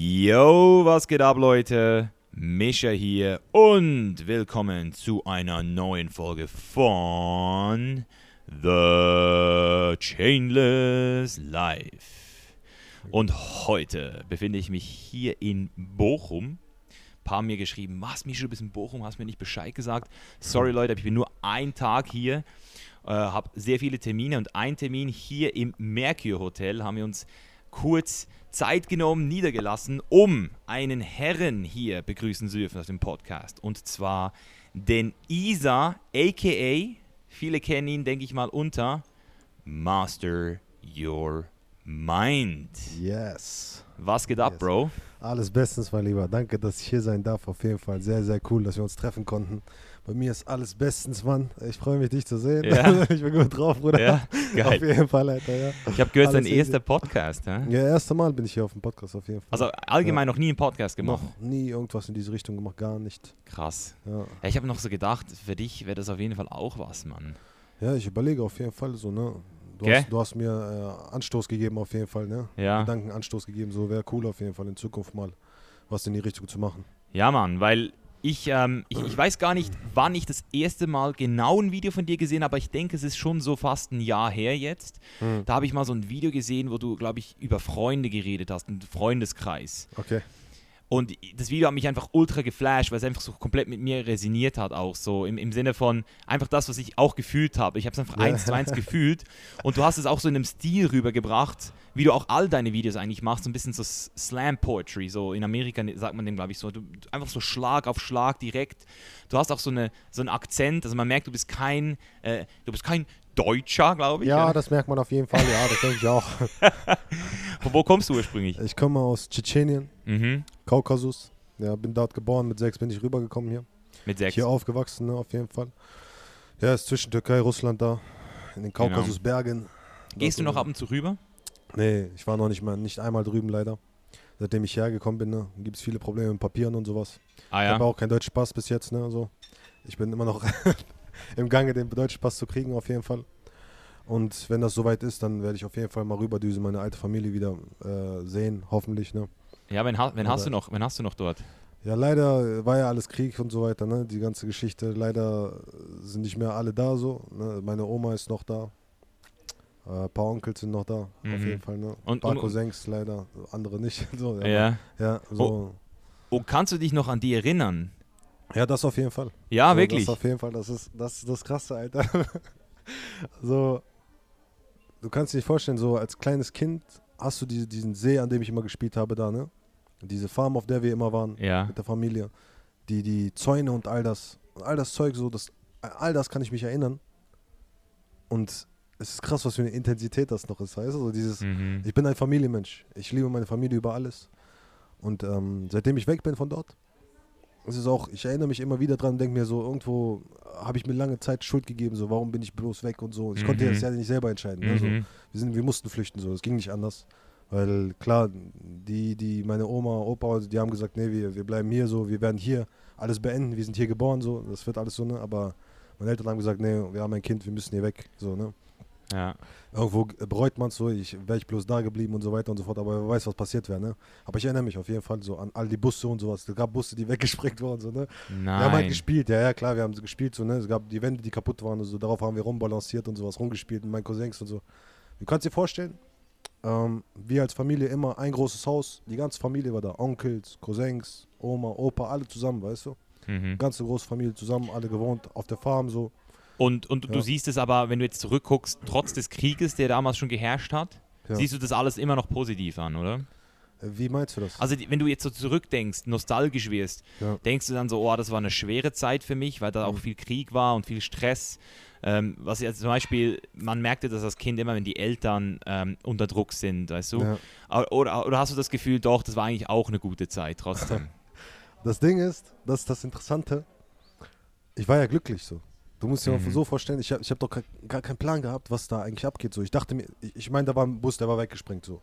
Yo, was geht ab, Leute? Mischa hier und willkommen zu einer neuen Folge von The Chainless Life. Und heute befinde ich mich hier in Bochum. Ein paar haben mir geschrieben, was, Mischa, du bist in Bochum, hast mir nicht Bescheid gesagt. Sorry, Leute, ich bin nur einen Tag hier, äh, habe sehr viele Termine und ein Termin hier im Mercure Hotel haben wir uns kurz Zeit genommen, niedergelassen, um einen Herren hier begrüßen zu dürfen aus dem Podcast. Und zwar den Isa, aka, viele kennen ihn, denke ich mal, unter Master Your Mind. Yes. Was geht ab, Yes. Bro? Alles bestens, mein Lieber. Danke, dass ich hier sein darf. Auf jeden Fall sehr, sehr cool, dass wir uns treffen konnten. Bei mir ist alles bestens, Mann. Ich freue mich, dich zu sehen. Ja. ich bin gut drauf, Bruder. Ja, Auf geil. jeden Fall, Alter, ja. Ich habe gehört, Alles dein erster Podcast. Hä? Ja, erste Mal bin ich hier auf dem Podcast, auf jeden Fall. Also allgemein noch nie einen Podcast gemacht. Noch nie irgendwas in diese Richtung gemacht, gar nicht. Krass. Ja, Ja, ich habe noch so gedacht, für dich wäre das auf jeden Fall auch was, Mann. ja ich überlege auf jeden Fall so, ne. Du, Okay. hast, du hast mir äh, Anstoß gegeben, auf jeden Fall, ne. Ja. Gedankenanstoß gegeben, so wäre cool auf jeden Fall in Zukunft mal was in die Richtung zu machen. Ja, Mann, weil ich, ähm, ich, ich weiß gar nicht, wann ich das erste Mal genau ein Video von dir gesehen habe, aber ich denke, es ist schon so fast ein Jahr her jetzt. Hm. Da habe ich mal so ein Video gesehen, wo du, glaube ich, über Freunde geredet hast, einen Freundeskreis. Okay. Und das Video hat mich einfach ultra geflasht, weil es einfach so komplett mit mir resoniert hat, auch so im, im Sinne von einfach das, was ich auch gefühlt habe. Ich habe es einfach Ja. eins zu eins gefühlt und du hast es auch so in einem Stil rübergebracht, wie du auch all deine Videos eigentlich machst, so ein bisschen so Slam Poetry, so in Amerika sagt man dem, glaube ich, so, du, einfach so Schlag auf Schlag direkt. Du hast auch so, eine, so einen Akzent, also man merkt, du bist kein, äh, du bist kein Deutscher, glaube ich. Ja, oder? das merkt man auf jeden Fall, ja, das denke ich auch. Wo kommst du ursprünglich? Ich komme aus Tschetschenien. Mhm. Kaukasus. Ja, bin dort geboren, mit sechs bin ich rübergekommen hier. Mit sechs. Hier aufgewachsen, ne, auf jeden Fall. Ja, ist zwischen Türkei, Russland da, in den Genau. Kaukasusbergen. Gehst du noch ab und zu rüber? Nee, ich war noch nicht mal, nicht einmal drüben leider. Seitdem ich hergekommen bin, ne, gibt es viele Probleme mit Papieren und sowas. Ah Ich ja. habe auch keinen deutschen Pass bis jetzt, ne, also. Ich bin immer noch im Gange, den deutschen Pass zu kriegen, auf jeden Fall. Und wenn das soweit ist, dann werde ich auf jeden Fall mal rüberdüsen, meine alte Familie wieder äh, sehen, hoffentlich, ne. Ja, wenn, ha- wenn, hast du noch, wenn hast du noch dort? Ja, leider war ja alles Krieg und so weiter, ne? Die ganze Geschichte. Leider sind nicht mehr alle da so. Ne? Meine Oma ist noch da. Äh, ein paar Onkels sind noch da, auf Mhm. jeden Fall. Ne? Und- ein paar und- Cousins leider, andere nicht. so, ja, Ja. ja, so. Und kannst du dich noch an die erinnern? ja, das auf jeden Fall. Ja, so, wirklich. Das auf jeden Fall, das ist das, ist das Krasse, Alter. so, du kannst dir nicht vorstellen, so als kleines Kind hast du diese, diesen See, an dem ich immer gespielt habe da, ne? Diese Farm, auf der wir immer waren. Ja. mit der Familie. Die, die Zäune und all das. Und all das Zeug, so, das, all das kann ich mich erinnern. Und es ist krass, was für eine Intensität das noch ist. Weißt du? So dieses, Mhm. ich bin ein Familienmensch. Ich liebe meine Familie über alles. Und ähm, seitdem ich weg bin von dort, ist es auch, ich erinnere mich immer wieder dran und denke mir so, irgendwo habe ich mir lange Zeit Schuld gegeben, so, warum bin ich bloß weg und so. Ich konnte Mhm. das ja nicht selber entscheiden. Ne? Mhm. wir, sind, wir mussten flüchten, so, es ging nicht anders. Weil klar, die, die, meine Oma, Opa, die haben gesagt, nee, wir, wir bleiben hier so, wir werden hier alles beenden, wir sind hier geboren, so, das wird alles so, ne? Aber meine Eltern haben gesagt, nee, wir haben ein Kind, wir müssen hier weg, so, ne? Ja. Irgendwo bereut man es so, ich wäre ich bloß da geblieben und so weiter und so fort, aber wer weiß, was passiert wäre, ne? Aber ich erinnere mich auf jeden Fall so an all die Busse und sowas. Es gab Busse, die weggesprengt wurden, so, ne? Wir haben halt Nein. gespielt, ja, ja, klar, wir haben so gespielt, so, ne? Es gab die Wände, die kaputt waren und so, darauf haben wir rumbalanciert und sowas, rumgespielt mit meinen Cousins und so. Du kannst dir vorstellen, ähm, wir als Familie immer ein großes Haus, die ganze Familie war da, Onkels, Cousins, Oma, Opa, alle zusammen, weißt du? Mhm. Ganze große Familie zusammen, alle gewohnt auf der Farm, so. Und, und du Ja. siehst es aber, wenn du jetzt zurückguckst, trotz des Krieges, der damals schon geherrscht hat, Ja. siehst du das alles immer noch positiv an, oder? Äh, Wie meinst du das? Also wenn du jetzt so zurückdenkst, nostalgisch wirst, Ja. denkst du dann so, oh, das war eine schwere Zeit für mich, weil da auch Mhm. viel Krieg war und viel Stress. Ähm, was jetzt zum Beispiel, man merkte das als Kind immer, wenn die Eltern ähm, unter Druck sind, weißt du? Ja. Oder, oder, oder hast du das Gefühl, doch, das war eigentlich auch eine gute Zeit trotzdem? Das Ding ist, das ist das Interessante. Ich war ja glücklich so. Du musst dir Mhm. mal so vorstellen, ich habe ich hab doch gar, keinen Plan gehabt, was da eigentlich abgeht. So. Ich dachte mir, ich, ich meine, da war ein Bus, der war weggesprengt. So.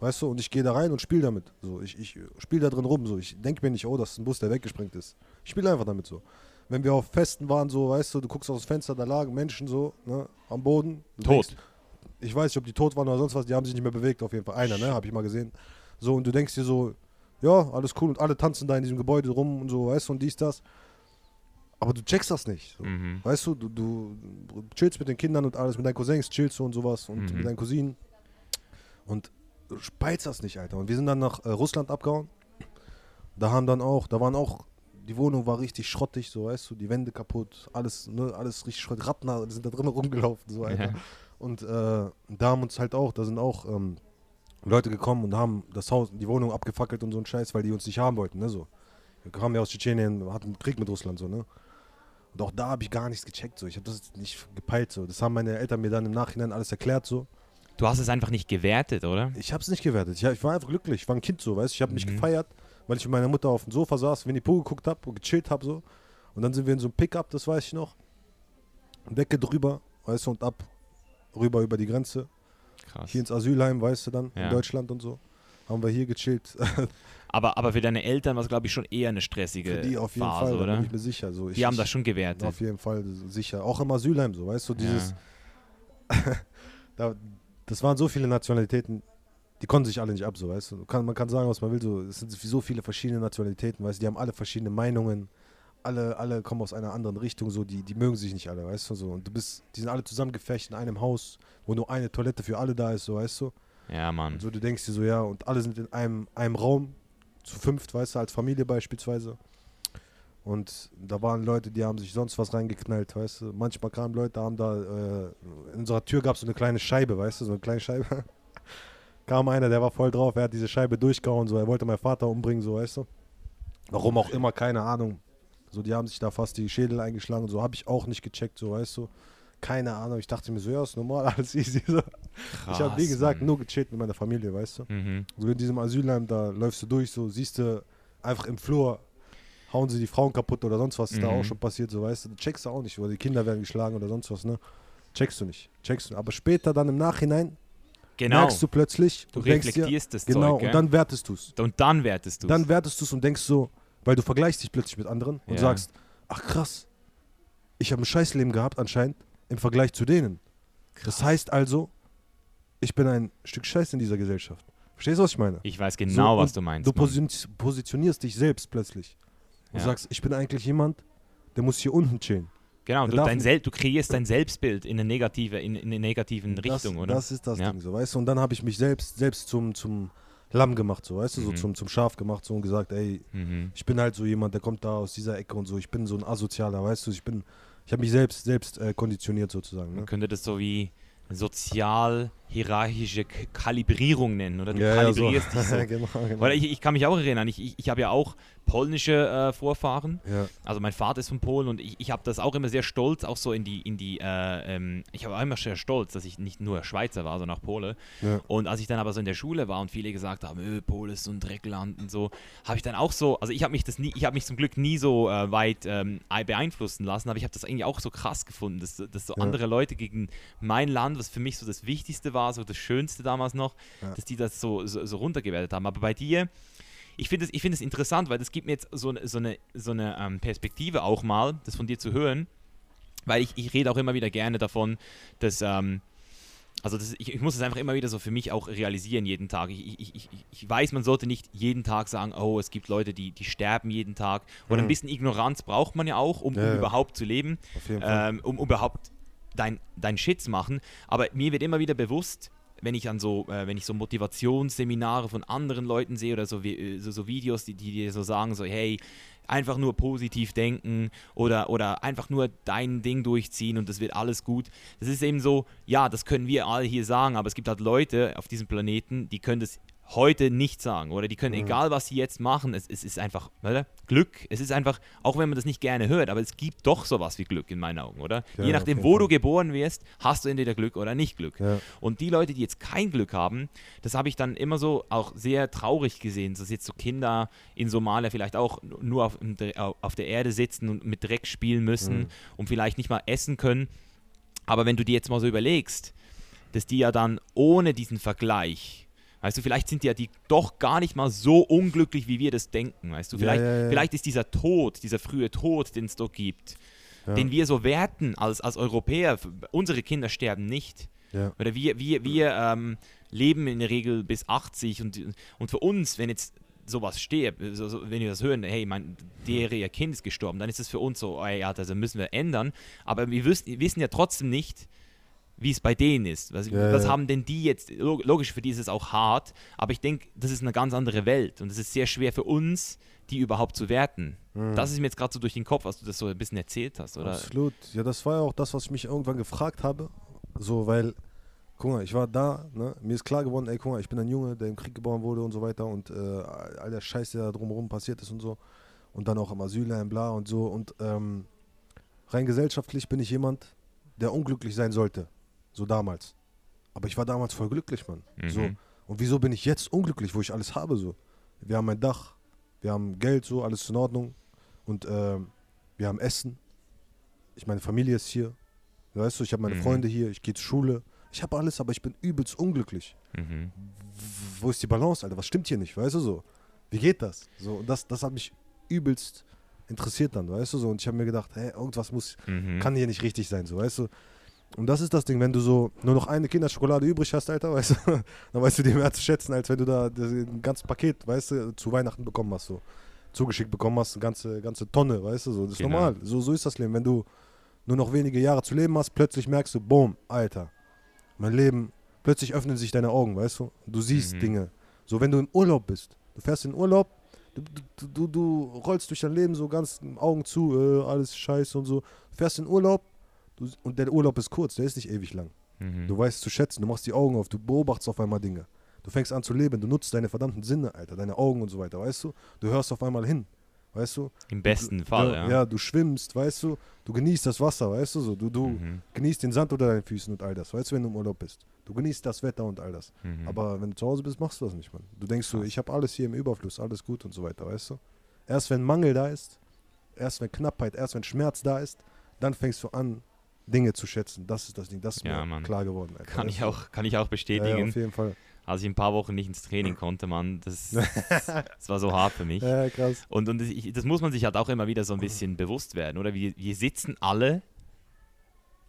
Weißt du, und ich gehe da rein und spiele damit. So. Ich, ich spiele da drin rum. So. Ich denke mir nicht, oh, das ist ein Bus, der weggesprengt ist. Ich spiele einfach damit so. Wenn wir auf Festen waren, so, weißt du, du guckst aus dem Fenster, da lagen Menschen so, ne, am Boden. Tot. Denkst, ich weiß nicht, ob die tot waren oder sonst was, die haben sich nicht mehr bewegt, auf jeden Fall. Einer, ne, habe ich mal gesehen. So, und du denkst dir so, ja, alles cool und alle tanzen da in diesem Gebäude rum und so, weißt du, und dies, das. Aber du checkst das nicht. So. Mhm. Weißt du, du, du chillst mit den Kindern und alles, mit deinen Cousins chillst du und sowas und Mhm. mit deinen Cousinen. Und du speilst das nicht, Alter. Und wir sind dann nach äh, Russland abgehauen. Da haben dann auch, da waren auch, die Wohnung war richtig schrottig, so weißt du, die Wände kaputt, alles, ne, alles richtig schrottig. Ratten sind da drin rumgelaufen, so, Alter. Ja. Und äh, da haben uns halt auch, da sind auch ähm, Leute gekommen und haben das Haus, die Wohnung abgefackelt und so ein Scheiß, weil die uns nicht haben wollten, ne, so. Wir kamen ja aus Tschetschenien, hatten einen Krieg mit Russland, so, ne. Und auch da habe ich gar nichts gecheckt, so. Ich habe das nicht gepeilt, so. Das haben meine Eltern mir dann im Nachhinein alles erklärt, so. Du hast es einfach nicht gewertet, oder? Ich habe es nicht gewertet. Ich, ich war einfach glücklich. Ich war ein Kind, so, weißt du. Ich habe mich Mhm. gefeiert, weil ich mit meiner Mutter auf dem Sofa saß, Winnie Pooh geguckt habe und gechillt habe, so. Und dann sind wir in so einem Pickup, das weiß ich noch. Decke drüber, weißt du, und ab, rüber über die Grenze. Krass. Hier ins Asylheim, weißt du dann, Ja. in Deutschland und so. Haben wir hier gechillt. Aber, aber für deine Eltern war es, glaube ich, schon eher eine stressige Für die auf jeden Phase, Fall, oder? bin ich mir sicher. So, ich, Die haben das schon gewertet. Auf jeden Fall, sicher. Auch im Asylheim, so, weißt du, dieses, da, das waren so viele Nationalitäten, die konnten sich alle nicht ab, so, weißt du. Kann, man kann sagen, was man will, so, es sind so viele verschiedene Nationalitäten, weißt du, die haben alle verschiedene Meinungen, alle, alle kommen aus einer anderen Richtung, so, die, die mögen sich nicht alle, weißt du, so. Und du bist, die sind alle zusammengefecht in einem Haus, wo nur eine Toilette für alle da ist, so, weißt du. Ja, Mann. Und so, du denkst dir so, ja, und alle sind in einem, einem Raum, zu fünft, weißt du, als Familie beispielsweise. Und da waren Leute, die haben sich sonst was reingeknallt, weißt du. Manchmal kamen Leute, haben da, äh, in unserer Tür gab es so eine kleine Scheibe, weißt du, so eine kleine Scheibe. Kam einer, der war voll drauf, er hat diese Scheibe durchgehauen, so, er wollte meinen Vater umbringen, so, weißt du. Warum auch immer, keine Ahnung. So, die haben sich da fast die Schädel eingeschlagen, so habe ich auch nicht gecheckt, so, weißt du. Keine Ahnung, ich dachte mir so, ja, ist normal, alles easy. So. ich habe, wie Krass, gesagt, Mann. nur gechillt mit meiner Familie, weißt du. Mhm. So in diesem Asylheim, da läufst du durch, so siehst du einfach im Flur, hauen sie die Frauen kaputt oder sonst was, ist da Mhm. auch schon passiert, so weißt du, checkst du auch nicht, oder die Kinder werden geschlagen oder sonst was, ne? Checkst du nicht, checkst du. Aber später dann im Nachhinein Genau. merkst du plötzlich, du und denkst dir, reflektierst das genau, Zeug, und dann wertest du es. und dann wertest du Dann wertest du es und denkst so, weil du vergleichst dich plötzlich mit anderen und Ja. sagst, ach krass, ich habe ein Scheißleben gehabt anscheinend im Vergleich zu denen. Das heißt also, ich bin ein Stück Scheiß in dieser Gesellschaft. Verstehst du, was ich meine? Ich weiß genau, So, was du meinst. Du Mann. posi positionierst dich selbst plötzlich. Und Ja. sagst, ich bin eigentlich jemand, der muss hier unten chillen. Genau, du, dein Sel du kreierst dein Selbstbild in eine negative, in, in eine negativen Richtung, das, oder? Das ist das Ja. Ding, so, weißt du? Und dann habe ich mich selbst, selbst zum, zum Lamm gemacht, so, weißt du? So Mhm. zum, zum Schaf gemacht, so und gesagt, ey, mhm. ich bin halt so jemand, der kommt da aus dieser Ecke und so. Ich bin so ein Asozialer, weißt du? Ich bin, ich habe mich selbst, selbst äh, konditioniert sozusagen. Man Ne? könnte das so wie sozial-hierarchische K Kalibrierung nennen, oder? Du Ja, ja, so. kalibrierst dich so. genau, genau. Weil ich, ich kann mich auch erinnern, ich, ich, ich habe ja auch polnische äh, Vorfahren. ja. Also mein Vater ist von Polen und ich, ich habe das auch immer sehr stolz, auch so in die, in die, äh, ähm, ich war immer sehr stolz, dass ich nicht nur Schweizer war, sondern auch Pole. Und als ich dann aber so in der Schule war und viele gesagt haben, öh, Pole ist so ein Dreckland und so, habe ich dann auch so, also ich habe mich das nie, ich habe mich zum Glück nie so äh, weit ähm, beeinflussen lassen, aber ich habe das eigentlich auch so krass gefunden, dass, dass so andere Leute gegen mein Land, was für mich so das Wichtigste war, so das Schönste damals noch, Ja. dass die das so, so, so runtergewertet haben. Aber bei dir, ich finde es ich find es interessant, weil das gibt mir jetzt so, eine- so eine, so eine ähm, Perspektive auch mal, das von dir zu hören, weil ich, ich rede auch immer wieder gerne davon, dass, ähm, also das, ich, ich muss es einfach immer wieder so für mich auch realisieren jeden Tag. Ich, ich, ich, ich weiß, man sollte nicht jeden Tag sagen, oh, es gibt Leute, die, die sterben jeden Tag. Oder ein Mhm. bisschen Ignoranz braucht man ja auch, um, Ja, um überhaupt zu leben ähm, um überhaupt dein, dein Shit zu machen. Aber mir wird immer wieder bewusst, wenn ich an so, äh, wenn ich so Motivationsseminare von anderen Leuten sehe oder so, äh, so, so Videos, die, die dir so sagen, so, hey, einfach nur positiv denken oder, oder einfach nur dein Ding durchziehen und das wird alles gut. Das ist eben so, ja, das können wir alle hier sagen, aber es gibt halt Leute auf diesem Planeten, die können das heute nicht sagen oder die können, Mhm. egal was sie jetzt machen, es, es ist einfach oder? Glück. Es ist einfach, auch wenn man das nicht gerne hört, aber es gibt doch sowas wie Glück in meinen Augen, oder? Ja, Je nachdem, wo Fall. du geboren wirst, hast du entweder Glück oder nicht Glück. ja. Und die Leute, die jetzt kein Glück haben, das habe ich dann immer so auch sehr traurig gesehen, dass jetzt so Kinder in Somalia vielleicht auch nur auf, auf der Erde sitzen und mit Dreck spielen müssen Mhm. und vielleicht nicht mal essen können. Aber wenn du dir jetzt mal so überlegst, dass die ja dann ohne diesen Vergleich, weißt du, vielleicht sind die ja die doch gar nicht mal so unglücklich, wie wir das denken, weißt du, vielleicht, ja, ja. vielleicht ist dieser Tod, dieser frühe Tod, den es dort gibt, den wir so werten als, als Europäer, unsere Kinder sterben nicht. Oder wir, wir, wir ähm, leben in der Regel bis 80 und, und für uns, wenn jetzt sowas stirbt, so, so, wenn wir das hören, hey, mein, der ihr Kind ist gestorben, dann ist es für uns so, oh ja, das müssen wir ändern. Aber wir wissen, wissen ja trotzdem nicht, wie es bei denen ist. Was, Ja, was ja. haben denn die jetzt? log- Logisch, für die ist es auch hart, aber ich denke, das ist eine ganz andere Welt und es ist sehr schwer für uns, die überhaupt zu werten. Das ist mir jetzt gerade so durch den Kopf, als du das so ein bisschen erzählt hast, oder? Absolut. Ja, das war ja auch das, was ich mich irgendwann gefragt habe. So, weil, guck mal, ich war da, ne? mir ist klar geworden, ey, guck mal, ich bin ein Junge, der im Krieg geboren wurde und so weiter und äh, all der Scheiß, der da drumherum passiert ist und so. Und dann auch im Asylheim, bla und so. Und ähm, rein gesellschaftlich bin ich jemand, der unglücklich sein sollte. So damals. Aber ich war damals voll glücklich, Mann. Mhm. So. Und wieso bin ich jetzt unglücklich, wo ich alles habe? So? Wir haben ein Dach, wir haben Geld, so, alles in Ordnung. Und ähm, wir haben Essen. Ich meine Familie ist hier. Weißt du, ich habe meine Mhm. Freunde hier, ich gehe zur Schule. Ich habe alles, aber ich bin übelst unglücklich. Mhm. Wo ist die Balance, Alter? Was stimmt hier nicht? Weißt du so? Wie geht das? So, und das, das hat mich übelst interessiert dann, weißt du so? Und ich habe mir gedacht, hey, irgendwas muss, Mhm. kann hier nicht richtig sein, so, weißt du? Und das ist das Ding, wenn du so nur noch eine Kinderschokolade übrig hast, Alter, weißt du, dann weißt du die mehr zu schätzen, als wenn du da ein ganzes Paket, weißt du, zu Weihnachten bekommen hast, so. Zugeschickt bekommen hast, eine ganze, ganze Tonne, weißt du, so. Das ist Genau. normal. So, so ist das Leben. Wenn du nur noch wenige Jahre zu leben hast, plötzlich merkst du, boom, Alter, mein Leben, plötzlich öffnen sich deine Augen, weißt du? Du siehst Mhm. Dinge. So, wenn du im Urlaub bist, du fährst in Urlaub, du, du, du, du rollst durch dein Leben so ganz Augen zu, äh, alles scheiße und so. Du fährst in Urlaub du, und der Urlaub ist kurz, der ist nicht ewig lang. Mhm. Du weißt zu schätzen, du machst die Augen auf, du beobachtest auf einmal Dinge. Du fängst an zu leben, du nutzt deine verdammten Sinne, Alter, deine Augen und so weiter, weißt du? Du hörst auf einmal hin, weißt du? Im besten du, Fall, ja. ja. Ja, du schwimmst, weißt du? Du genießt das Wasser, weißt du? So, du du Mhm. genießt den Sand unter deinen Füßen und all das, weißt du, wenn du im Urlaub bist. Du genießt das Wetter und all das. Mhm. Aber wenn du zu Hause bist, machst du das nicht, Mann. Du denkst so, ich habe alles hier im Überfluss, alles gut und so weiter, weißt du? Erst wenn Mangel da ist, erst wenn Knappheit, erst wenn Schmerz da ist, dann fängst du an, Dinge zu schätzen. Das ist das Ding, das ist Ja, mir Mann. klar geworden. Alter. kann, ich auch, kann ich auch ja, bestätigen. ja, auf jeden Fall. als ich ein paar Wochen nicht ins Training konnte, Mann, das, das war so hart für mich. Ja, krass. Und, und ich, das muss man sich halt auch immer wieder so ein bisschen bewusst werden, oder? Wir, wir sitzen alle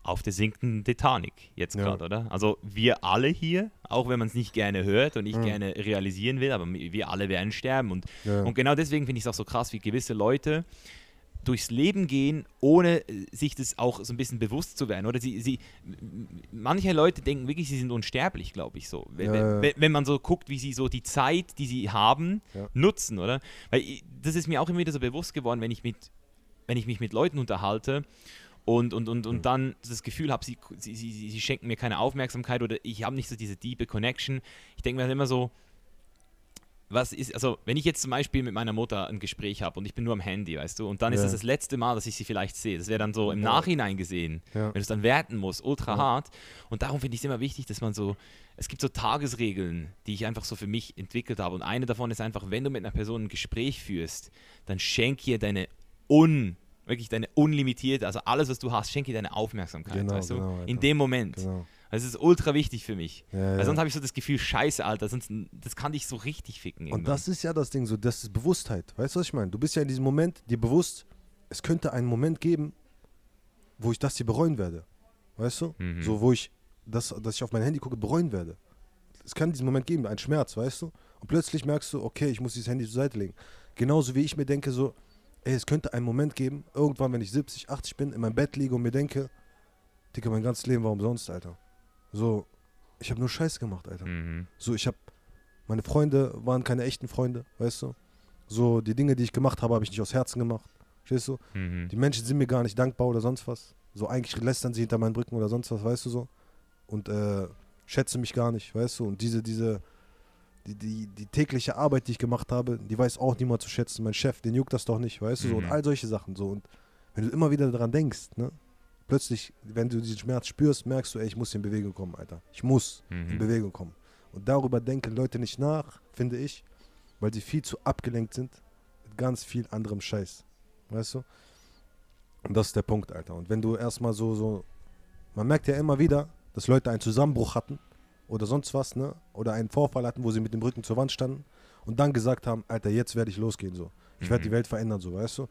auf der sinkenden Titanic jetzt Ja. gerade, oder? Also wir alle hier, auch wenn man es nicht gerne hört und nicht Mhm. gerne realisieren will, aber wir alle werden sterben. Und, Ja. und genau deswegen finde ich es auch so krass, wie gewisse Leute durchs Leben gehen, ohne äh, sich das auch so ein bisschen bewusst zu werden. Oder sie, sie manche Leute denken wirklich, sie sind unsterblich, glaube ich so. Wenn, Ja, ja. wenn, man so guckt, wie sie so die Zeit, die sie haben, Ja. nutzen, oder? Weil das ist mir auch immer wieder so bewusst geworden, wenn ich mit, wenn ich mich mit Leuten unterhalte und, und, und, und dann das Gefühl habe, sie, sie, sie, sie schenken mir keine Aufmerksamkeit oder ich habe nicht so diese tiefe Connection. Ich denke mir dann immer so, was ist, also wenn ich jetzt zum Beispiel mit meiner Mutter ein Gespräch habe und ich bin nur am Handy, weißt du, und dann ist Ja. das das letzte Mal, dass ich sie vielleicht sehe. Das wäre dann so im. Nachhinein gesehen, Ja. wenn du es dann werten musst, ultra Ja. hart. Und darum finde ich es immer wichtig, dass man so, es gibt so Tagesregeln, die ich einfach so für mich entwickelt habe. Und eine davon ist einfach, wenn du mit einer Person ein Gespräch führst, dann schenk ihr deine un, wirklich deine unlimitierte, also alles, was du hast, schenk ihr deine Aufmerksamkeit, Genau, weißt du, genau, in dem Moment. Genau. Das ist ultra wichtig für mich. Ja, Weil ja. sonst habe ich so das Gefühl, scheiße, Alter, sonst, das kann dich so richtig ficken. Und irgendwann. das ist ja das Ding, so, das ist Bewusstheit. Weißt du, was ich meine? Du bist ja in diesem Moment dir bewusst, es könnte einen Moment geben, wo ich das hier bereuen werde. Weißt du? Mhm. So, wo ich, das, dass ich auf mein Handy gucke, bereuen werde. Es kann diesen Moment geben, ein Schmerz, weißt du? Und plötzlich merkst du, okay, ich muss dieses Handy zur Seite legen. Genauso wie ich mir denke, so, ey, es könnte einen Moment geben, irgendwann, wenn ich 70, 80 bin, in meinem Bett liege und mir denke, Digga, mein ganzes Leben war umsonst, Alter. So, ich habe nur Scheiße gemacht, Alter. Mhm. So, ich habe, meine Freunde waren keine echten Freunde, weißt du? So, die Dinge, die ich gemacht habe, habe ich nicht aus Herzen gemacht. Verstehst du? Mhm. Die Menschen sind mir gar nicht dankbar oder sonst was. So, eigentlich lästern sie hinter meinen Rücken oder sonst was, weißt du so? Und äh, schätzen mich gar nicht, weißt du? Und diese, diese, die, die, die tägliche Arbeit, die ich gemacht habe, die weiß auch niemand zu schätzen. Mein Chef, den juckt das doch nicht, weißt du? So, und Mhm. all solche Sachen. So, und wenn du immer wieder daran denkst, ne? Plötzlich, wenn du diesen Schmerz spürst, merkst du, ey, ich muss in Bewegung kommen, Alter. Ich muss in Mhm. Bewegung kommen. Und darüber denken Leute nicht nach, finde ich, weil sie viel zu abgelenkt sind mit ganz viel anderem Scheiß. Weißt du? Und das ist der Punkt, Alter. Und wenn du erstmal so, so, man merkt ja immer wieder, dass Leute einen Zusammenbruch hatten oder sonst was, ne? Oder einen Vorfall hatten, wo sie mit dem Rücken zur Wand standen und dann gesagt haben, Alter, jetzt werde ich losgehen, so. Ich werde Mhm. die Welt verändern, so, weißt du?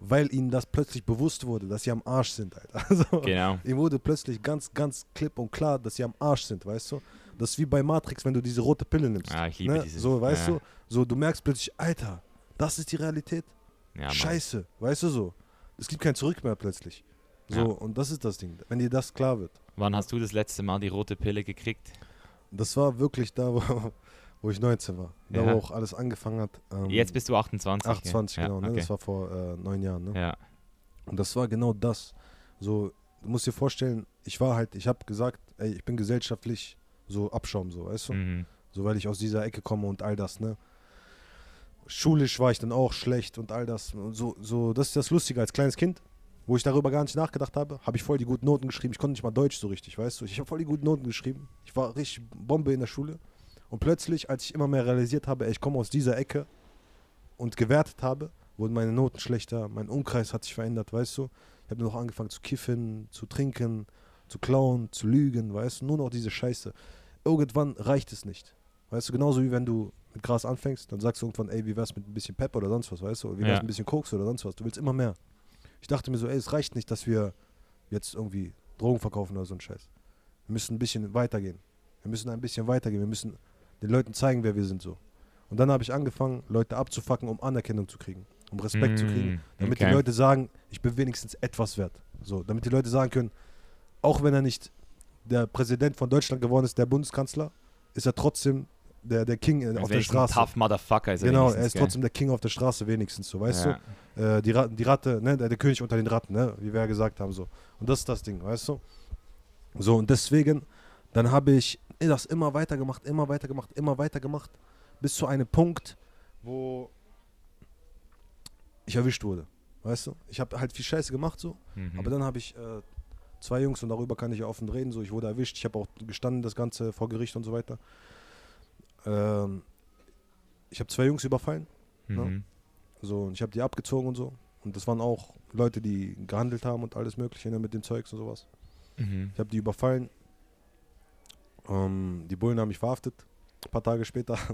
Weil ihnen das plötzlich bewusst wurde, dass sie am Arsch sind, Alter. So. Genau. Ihm wurde plötzlich ganz, ganz klipp und klar, dass sie am Arsch sind, weißt du? Das ist wie bei Matrix, wenn du diese rote Pille nimmst. Ja, ich liebe ne? diese- So, weißt ja. du, so du merkst plötzlich, Alter, das ist die Realität. Ja. Scheiße, weißt du so. Es gibt kein Zurück mehr plötzlich. So, Ja. und das ist das Ding. Wenn dir das klar wird. Wann hast du das letzte Mal die rote Pille gekriegt? Das war wirklich da, wo, wo ich 19 war. Da, Ja. wo auch alles angefangen hat. Ähm, Jetzt bist du 28. gell? 28, ja, genau. Ne? Okay. Das war vor äh, neun Jahren. Ne? ja. Und das war genau das. So, du musst dir vorstellen, ich war halt, ich habe gesagt, ey, ich bin gesellschaftlich so Abschaum, so, weißt du? Mhm. So, weil ich aus dieser Ecke komme und all das, ne? Schulisch war ich dann auch schlecht und all das. Und so, so, das ist das Lustige als kleines Kind, wo ich darüber gar nicht nachgedacht habe, habe ich voll die guten Noten geschrieben. Ich konnte nicht mal Deutsch so richtig, weißt du? Ich habe voll die guten Noten geschrieben. Ich war richtig Bombe in der Schule. Und plötzlich, als ich immer mehr realisiert habe, ey, ich komme aus dieser Ecke und gewertet habe, wurden meine Noten schlechter, mein Umkreis hat sich verändert, weißt du? Ich habe nur noch angefangen zu kiffen, zu trinken, zu klauen, zu lügen, weißt du? Nur noch diese Scheiße. Irgendwann reicht es nicht. Weißt du, genauso wie wenn du mit Gras anfängst, dann sagst du irgendwann, ey, wie wär's mit ein bisschen Pep oder sonst was, weißt du? Oder wie wär's Ja. mit ein bisschen Koks oder sonst was? Du willst immer mehr. Ich dachte mir so, ey, es reicht nicht, dass wir jetzt irgendwie Drogen verkaufen oder so ein Scheiß. Wir müssen ein bisschen weitergehen. Wir müssen ein bisschen weitergehen. Wir müssen den Leuten zeigen, wer wir sind so. Und dann habe ich angefangen, Leute abzufacken, um Anerkennung zu kriegen, um Respekt zu kriegen, Mm, damit okay. die Leute sagen, ich bin wenigstens etwas wert. So, damit die Leute sagen können, auch wenn er nicht der Präsident von Deutschland geworden ist, der Bundeskanzler, ist er trotzdem der, der King äh, auf der Straße. Tough Motherfucker ist er Genau, er ist gell? trotzdem der King auf der Straße wenigstens, so, weißt ja. du? Äh, die, Ra die Ratte, ne, der, der König unter den Ratten, ne, wie wir ja gesagt haben, so. Und das ist das Ding, weißt du? So, und deswegen, dann habe ich das immer weiter gemacht, immer weiter gemacht, immer weiter gemacht, bis zu einem Punkt, wo ich erwischt wurde, weißt du? Ich habe halt viel Scheiße gemacht, so, Mhm. aber dann habe ich äh, zwei Jungs und darüber kann ich ja offen reden. So, ich wurde erwischt, ich habe auch gestanden, das Ganze vor Gericht und so weiter. Ähm, ich habe zwei Jungs überfallen, Mhm. so und ich habe die abgezogen und so. Und das waren auch Leute, die gehandelt haben und alles Mögliche ne, mit dem Zeugs und sowas. Mhm. Ich habe die überfallen. Ähm, die Bullen haben mich verhaftet. Ein paar Tage später.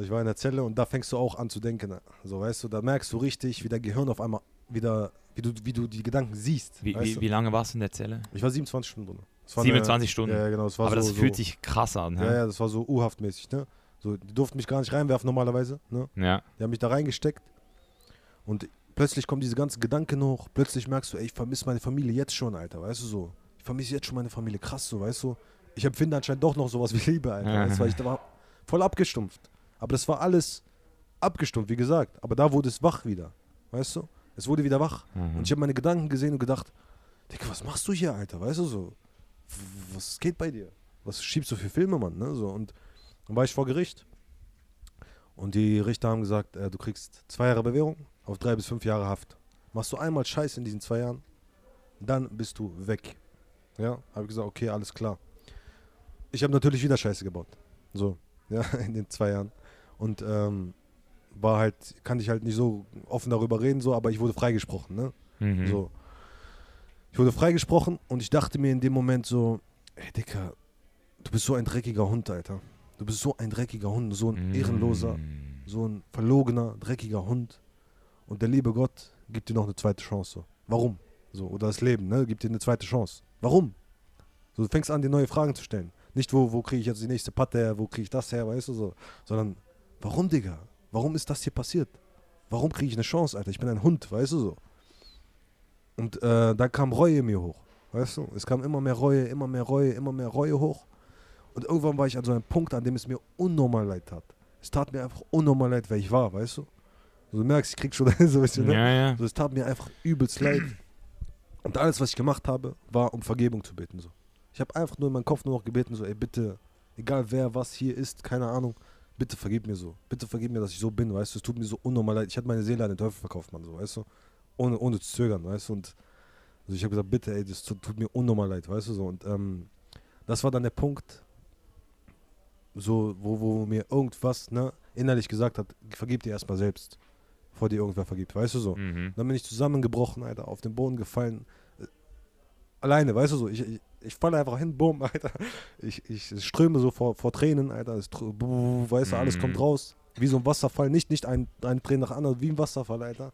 Ich war in der Zelle und da fängst du auch an zu denken. ne? So, weißt du, da merkst du richtig, wie dein Gehirn auf einmal wieder, wie du, wie du die Gedanken siehst. Wie, wie, wie lange warst du in der Zelle? Ich war 27 Stunden drin. Es war 27 Stunden. Ja, genau. Aber so, das fühlt so, sich krass an. Ja, Ja, ja, das war so U-haftmäßig, ne? So, die durften mich gar nicht reinwerfen normalerweise, ne? ja. Die haben mich da reingesteckt und plötzlich kommen diese ganzen Gedanken hoch. Plötzlich merkst du, ey, ich vermisse meine Familie jetzt schon, Alter, weißt du so. Ich vermisse jetzt schon meine Familie, krass so, weißt du. Ich empfinde anscheinend doch noch sowas wie Liebe, Alter. Du, weil ich war voll abgestumpft. Aber das war alles abgestumpft, wie gesagt. Aber da wurde es wach wieder, weißt du. Es wurde wieder wach. Mhm. Und ich habe meine Gedanken gesehen und gedacht, Digga, was machst du hier, Alter? Weißt du so? Was geht bei dir? Was schiebst du für Filme, Mann? Ne? So, und dann war ich vor Gericht. Und die Richter haben gesagt, äh, du kriegst zwei Jahre Bewährung auf drei bis fünf Jahre Haft. Machst du einmal Scheiß in diesen zwei Jahren, dann bist du weg. Ja, habe ich gesagt, okay, alles klar. Ich habe natürlich wieder Scheiße gebaut. So, ja, in den zwei Jahren. Und ähm, war halt, kann ich halt nicht so offen darüber reden, so, aber ich wurde freigesprochen, ne? Mhm. So. Ich wurde freigesprochen und ich dachte mir in dem Moment so, ey Dicker, du bist so ein dreckiger Hund, Alter. Du bist so ein dreckiger Hund, so ein ehrenloser, Mhm. so ein verlogener, dreckiger Hund. Und der liebe Gott gibt dir noch eine zweite Chance. So. Warum? So, oder das Leben, ne? Gibt dir eine zweite Chance. Warum? So, du fängst an, dir neue Fragen zu stellen. Nicht, wo, wo kriege ich jetzt die nächste Patte her, wo kriege ich das her, weißt du so. Sondern, warum, Digga? Warum ist das hier passiert? Warum kriege ich eine Chance, Alter? Ich bin ein Hund, weißt du so. Und äh, da kam Reue in mir hoch. Weißt du? Es kam immer mehr Reue, immer mehr Reue, immer mehr Reue hoch. Und irgendwann war ich an so einem Punkt, an dem es mir unnormal leid tat. Es tat mir einfach unnormal leid, wer ich war, weißt du? So, du merkst, ich krieg schon so ein bisschen, ne? Ja, ja. So, es tat mir einfach übelst leid. Und alles, was ich gemacht habe, war, um Vergebung zu beten. So. Ich habe einfach nur in meinem Kopf nur noch gebeten, so, ey, bitte, egal wer was hier ist, keine Ahnung, bitte vergib mir so. Bitte vergib mir, dass ich so bin, weißt du? Es tut mir so unnormal leid. Ich hatte meine Seele an den Teufel verkauft, Mann, so, weißt du? Ohne, ohne zu zögern, weißt du? Und also ich habe gesagt, bitte, ey, das tut, mir unnormal leid, weißt du? So. Und ähm, das war dann der Punkt, so, wo, wo mir irgendwas ne, innerlich gesagt hat, vergib dir erstmal selbst, bevor dir irgendwer vergibt, weißt du so? Mhm. Dann bin ich zusammengebrochen, Alter, auf den Boden gefallen. Äh, Alleine, weißt du so, ich, ich, ich falle einfach hin, bumm, Alter. Ich, ich ströme so vor, vor Tränen, Alter. Es, tr- buh, weißt du, alles Mhm. kommt raus. Wie so ein Wasserfall, nicht, nicht ein, ein Tränen nach anderen, wie ein Wasserfall, Alter.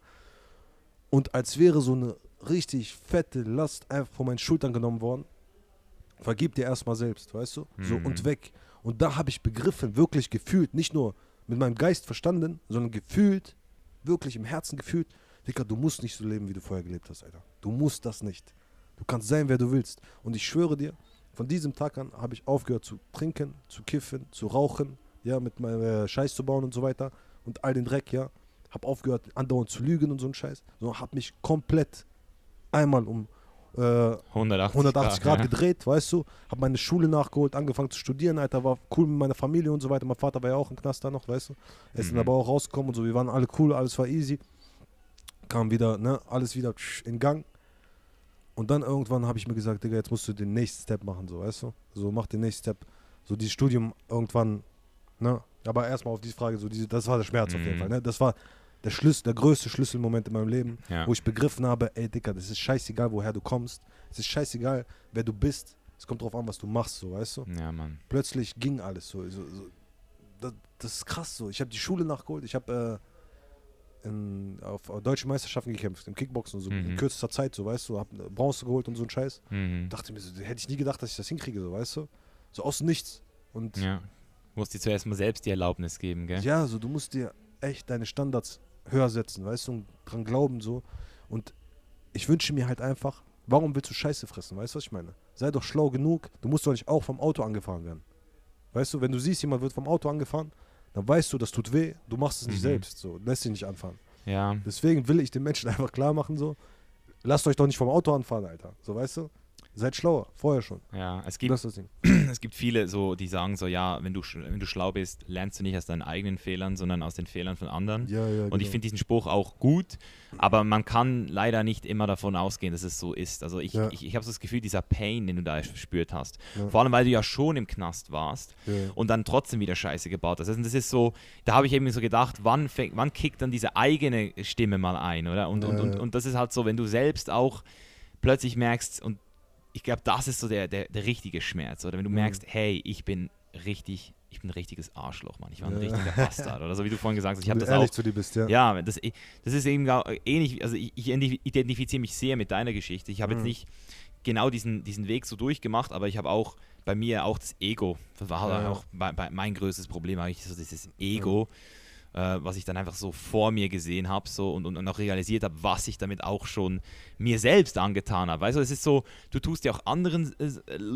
Und als wäre so eine richtig fette Last einfach von meinen Schultern genommen worden. Vergib dir erstmal selbst, weißt du? So Mhm. und weg. Und da habe ich begriffen, wirklich gefühlt, nicht nur mit meinem Geist verstanden, sondern gefühlt, wirklich im Herzen gefühlt, Dicker, du musst nicht so leben, wie du vorher gelebt hast, Alter. Du musst das nicht. Du kannst sein, wer du willst. Und ich schwöre dir, von diesem Tag an habe ich aufgehört zu trinken, zu kiffen, zu rauchen, ja, mit meinem äh, Scheiß zu bauen und so weiter und all den Dreck, ja. Hab aufgehört, andauernd zu lügen und so ein Scheiß, sondern hab mich komplett einmal um äh, 180, 180 Grad ja. gedreht, weißt du, hab meine Schule nachgeholt, angefangen zu studieren, Alter, war cool mit meiner Familie und so weiter. Mein Vater war ja auch im Knast da noch, weißt du. Er ist Mhm. dann aber auch rausgekommen und so, wir waren alle cool, alles war easy. Kam wieder, ne, alles wieder in Gang. Und dann irgendwann habe ich mir gesagt, Digga, jetzt musst du den nächsten Step machen, so, weißt du? So, mach den nächsten Step. So, dieses Studium irgendwann, ne? Aber erstmal auf diese Frage, so, diese, das war der Schmerz auf jeden Mhm. Fall, ne? Das war der Schlüssel, der größte Schlüsselmoment in meinem Leben Ja. wo ich begriffen habe, ey Dicker, das ist scheißegal, woher du kommst. Es ist scheißegal, wer du bist. Es kommt drauf an, was du machst, so, weißt du? ja, Mann. Plötzlich ging alles so. so, so das, das ist krass so. Ich habe die Schule nachgeholt, ich habe äh, in- auf äh, deutsche Meisterschaften gekämpft, im Kickboxen und so, Mhm. in kürzester Zeit, so, weißt du, hab äh, Bronze geholt und so ein Scheiß. Mhm. Dachte mir so, hätte ich nie gedacht, dass ich das hinkriege, so, weißt du? So aus nichts. Und Ja. Musst dir zuerst mal selbst die Erlaubnis geben, gell? ja, so du musst dir echt deine Standards höher setzen, weißt du, und dran glauben so. Und ich wünsche mir halt einfach, warum willst du Scheiße fressen, weißt du, was ich meine? Sei doch schlau genug, du musst doch nicht auch vom Auto angefahren werden. Weißt du, wenn du siehst, jemand wird vom Auto angefahren, dann weißt du, das tut weh, du machst es nicht Mhm. selbst, so, lässt dich nicht anfahren. Ja. Deswegen will ich den Menschen einfach klar machen, so, lasst euch doch nicht vom Auto anfahren, Alter, so, weißt du? Seid schlauer, vorher schon. Ja, es gibt Das das Ding. es gibt viele so, die sagen so, ja, wenn du, wenn du schlau bist, lernst du nicht aus deinen eigenen Fehlern, sondern aus den Fehlern von anderen. Ja, ja, Und ich genau. finde diesen Spruch auch gut, aber man kann leider nicht immer davon ausgehen, dass es so ist. Also ich, Ja. ich, ich habe so das Gefühl, dieser Pain, den du da verspürt hast, vor allem weil du ja schon im Knast warst und dann trotzdem wieder Scheiße gebaut hast. Also das ist so, da habe ich eben so gedacht, wann, fängt, wann kickt dann diese eigene Stimme mal ein, oder? Und, und, und, und das ist halt so, wenn du selbst auch plötzlich merkst, und ich glaube, das ist so der, der, der richtige Schmerz, oder wenn du Mhm. merkst, hey, ich bin richtig, ich bin ein richtiges Arschloch, Mann, ich war ein Ja. richtiger Bastard, oder so wie du vorhin gesagt hast, ich habe das ehrlich auch zu dir bist, ja. ja, das, das ist eben gar- ähnlich, also ich, ich identifiziere mich sehr mit deiner Geschichte. Ich habe jetzt Mhm. nicht genau diesen, diesen Weg so durchgemacht, aber ich habe auch bei mir auch das Ego. Das war Ja, auch bei mein größtes Problem, eigentlich so dieses Ego, äh, was ich dann einfach so vor mir gesehen habe so, und, und, und auch realisiert habe, was ich damit auch schon mir selbst angetan habe. Weißt du, es ist so, du tust ja auch anderen äh,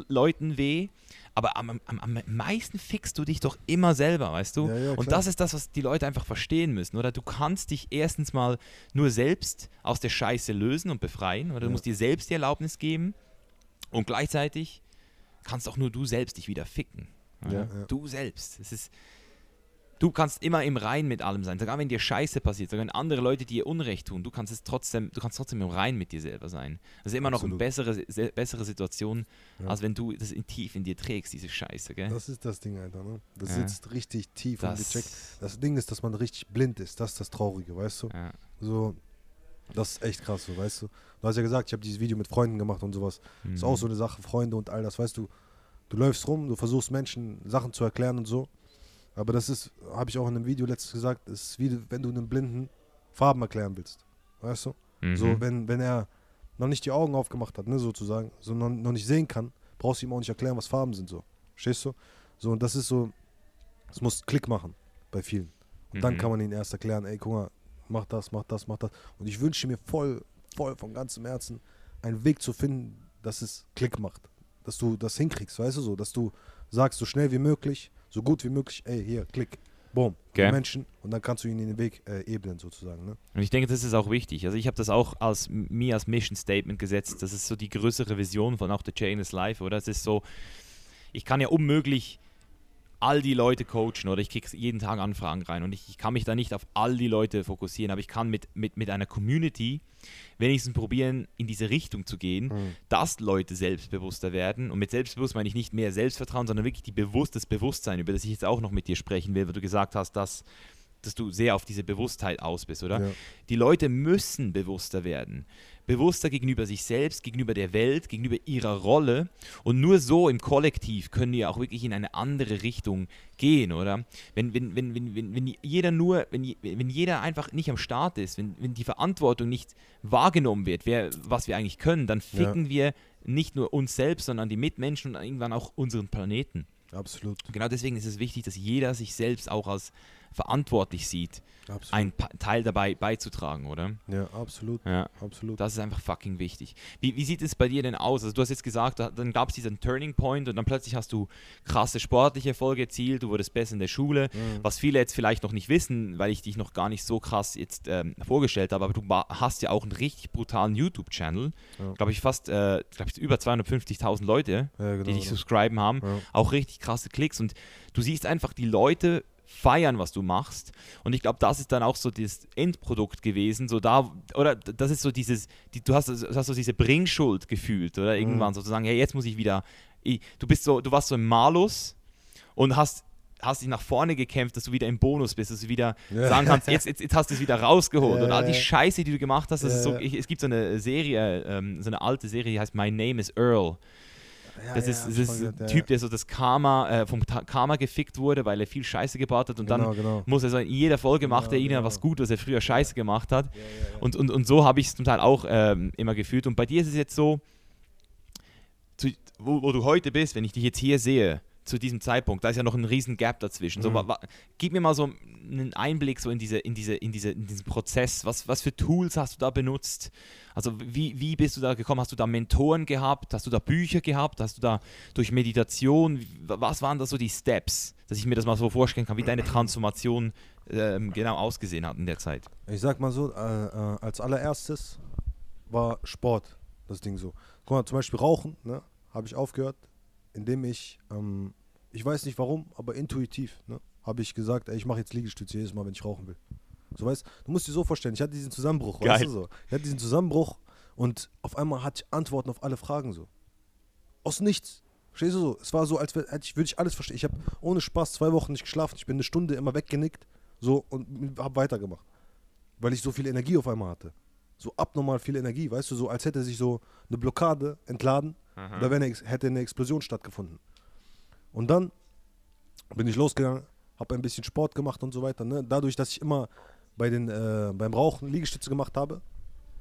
Leuten weh, aber am, am, am meisten fixst du dich doch immer selber, weißt du? Ja, ja, und das ist das, was die Leute einfach verstehen müssen, oder? Du kannst dich erstens mal nur selbst aus der Scheiße lösen und befreien, oder du Ja. musst dir selbst die Erlaubnis geben und gleichzeitig kannst auch nur du selbst dich wieder ficken. Du selbst. Es ist, du kannst immer im Rein mit allem sein, sogar wenn dir Scheiße passiert, sogar wenn andere Leute dir Unrecht tun, du kannst es trotzdem, du kannst trotzdem im Rein mit dir selber sein. Das ist immer noch eine Absolut. bessere, se- bessere Situation, Ja. als wenn du das in tief in dir trägst, diese Scheiße, gell? Das ist das Ding, Alter, ne? Das Ja. sitzt richtig tief und Das- gecheckt. Das Ding ist, dass man richtig blind ist. Das ist das Traurige, weißt du? ja. So, das ist echt krass, so, weißt du? Du hast ja gesagt, ich habe dieses Video mit Freunden gemacht und sowas. Ist auch so eine Sache, Freunde und all das, weißt du? Du läufst rum, du versuchst Menschen Sachen zu erklären und so. Aber das ist, habe ich auch in einem Video letztens gesagt, ist wie wenn du einem Blinden Farben erklären willst. Weißt du? Mhm. So, wenn, wenn er noch nicht die Augen aufgemacht hat, ne, sozusagen, so noch, noch nicht sehen kann, brauchst du ihm auch nicht erklären, was Farben sind, so. Verstehst du? So, und das ist so, es muss Klick machen bei vielen. Und dann Mhm. kann man ihnen erst erklären, ey, guck mal, mach das, mach das, mach das. Und ich wünsche mir voll, voll von ganzem Herzen, einen Weg zu finden, dass es Klick macht. Dass du das hinkriegst, weißt du so, dass du sagst, so schnell wie möglich, so gut wie möglich, ey, hier, Klick, boom, Gell? Menschen. Und dann kannst du ihnen den Weg äh, ebnen, sozusagen, ne? Und ich denke, das ist auch wichtig. Also ich habe das auch als mir als Mission Statement gesetzt. Das ist so die größere Vision von auch The Chainless Life, oder? Es ist so, ich kann ja unmöglich all die Leute coachen oder ich kriege jeden Tag Anfragen rein und ich, ich kann mich da nicht auf all die Leute fokussieren, aber ich kann mit, mit, mit einer Community wenigstens probieren, in diese Richtung zu gehen, Mhm. dass Leute selbstbewusster werden. Und mit selbstbewusst meine ich nicht mehr Selbstvertrauen, sondern wirklich die bewusst, das Bewusstsein, über das ich jetzt auch noch mit dir sprechen will, weil du gesagt hast, dass, dass du sehr auf diese Bewusstheit aus bist, oder? Ja. Die Leute müssen bewusster werden, bewusster gegenüber sich selbst, gegenüber der Welt, gegenüber ihrer Rolle. Und nur so im Kollektiv können wir auch wirklich in eine andere Richtung gehen, oder? Wenn, wenn, wenn, wenn, wenn, wenn jeder nur, wenn, wenn jeder einfach nicht am Start ist, wenn, wenn die Verantwortung nicht wahrgenommen wird, wer, was wir eigentlich können, dann ficken ja. wir nicht nur uns selbst, sondern die Mitmenschen und irgendwann auch unseren Planeten. Absolut. Genau deswegen ist es wichtig, dass jeder sich selbst auch als verantwortlich sieht, absolut. einen pa Teil dabei beizutragen, oder? Ja, absolut. Ja. absolut. Das ist einfach fucking wichtig. Wie, wie sieht es bei dir denn aus? Also du hast jetzt gesagt, dann gab es diesen Turning Point und dann plötzlich hast du krasse sportliche Erfolge erzielt, du wurdest besser in der Schule, mhm. was viele jetzt vielleicht noch nicht wissen, weil ich dich noch gar nicht so krass jetzt ähm, vorgestellt habe, aber du hast ja auch einen richtig brutalen YouTube-Channel, ja. glaube ich fast, äh, glaube ich über 250.000 Leute, ja, genau, die dich subscriben haben, auch richtig krasse Klicks und du siehst einfach die Leute feiern, was du machst. Und ich glaube, das ist dann auch so das Endprodukt gewesen. So da, oder das ist so dieses, die, du hast, hast so diese Bringschuld gefühlt, oder irgendwann mhm. sozusagen, hey, jetzt muss ich wieder. Ich, du bist so, du warst so im Malus und hast hast dich nach vorne gekämpft, dass du wieder im Bonus bist, dass du wieder ja. sagen kannst, jetzt, jetzt, jetzt hast du es wieder rausgeholt. Ja, und all die Scheiße, die du gemacht hast, das ist so, ich, es gibt so eine Serie, ähm, so eine alte Serie, die heißt My Name is Earl. Ja, das ist, das ist ein Typ, der so das Karma, äh, vom Karma gefickt wurde, weil er viel Scheiße gebaut hat und genau, dann genau. muss er so in jeder Folge genau, macht er ihnen genau. was gut, was er früher Scheiße gemacht hat. Und, und, und so habe ich es zum Teil auch ähm, immer gefühlt. Und bei dir ist es jetzt so, zu, wo, wo du heute bist, wenn ich dich jetzt hier sehe, zu diesem Zeitpunkt, da ist ja noch ein riesen Gap dazwischen. Mhm. So, wa, wa, gib mir mal so einen Einblick so in, diese, in, diese, in, diese, in diesen Prozess. Was, was für Tools hast du da benutzt? Also wie, wie bist du da gekommen? Hast du da Mentoren gehabt? Hast du da Bücher gehabt? Hast du da durch Meditation? Was waren da so die Steps, dass ich mir das mal so vorstellen kann, wie deine Transformation ähm, genau ausgesehen hat in der Zeit? Ich sag mal so, äh, äh, als allererstes war Sport das Ding so. Guck mal, zum Beispiel Rauchen, ne? Habe ich aufgehört, indem ich, ähm, ich weiß nicht warum, aber intuitiv, ne, habe ich gesagt, ey, ich mache jetzt Liegestütze jedes Mal, wenn ich rauchen will. So weißt du, musst dir so vorstellen, ich hatte diesen Zusammenbruch, Geil. weißt du so. Ich hatte diesen Zusammenbruch und auf einmal hatte ich Antworten auf alle Fragen so. Aus nichts. Verstehst du so? Es war so, als würde ich, alles verstehen. Ich habe ohne Spaß zwei Wochen nicht geschlafen. Ich bin eine Stunde immer weggenickt so und habe weitergemacht. Weil ich so viel Energie auf einmal hatte. So abnormal viel Energie, weißt du, so als hätte sich so eine Blockade entladen Aha. Da eine, hätte eine Explosion stattgefunden. Und dann bin ich losgegangen, habe ein bisschen Sport gemacht und so weiter. Ne? Dadurch, dass ich immer bei den, äh, beim Rauchen Liegestütze gemacht habe,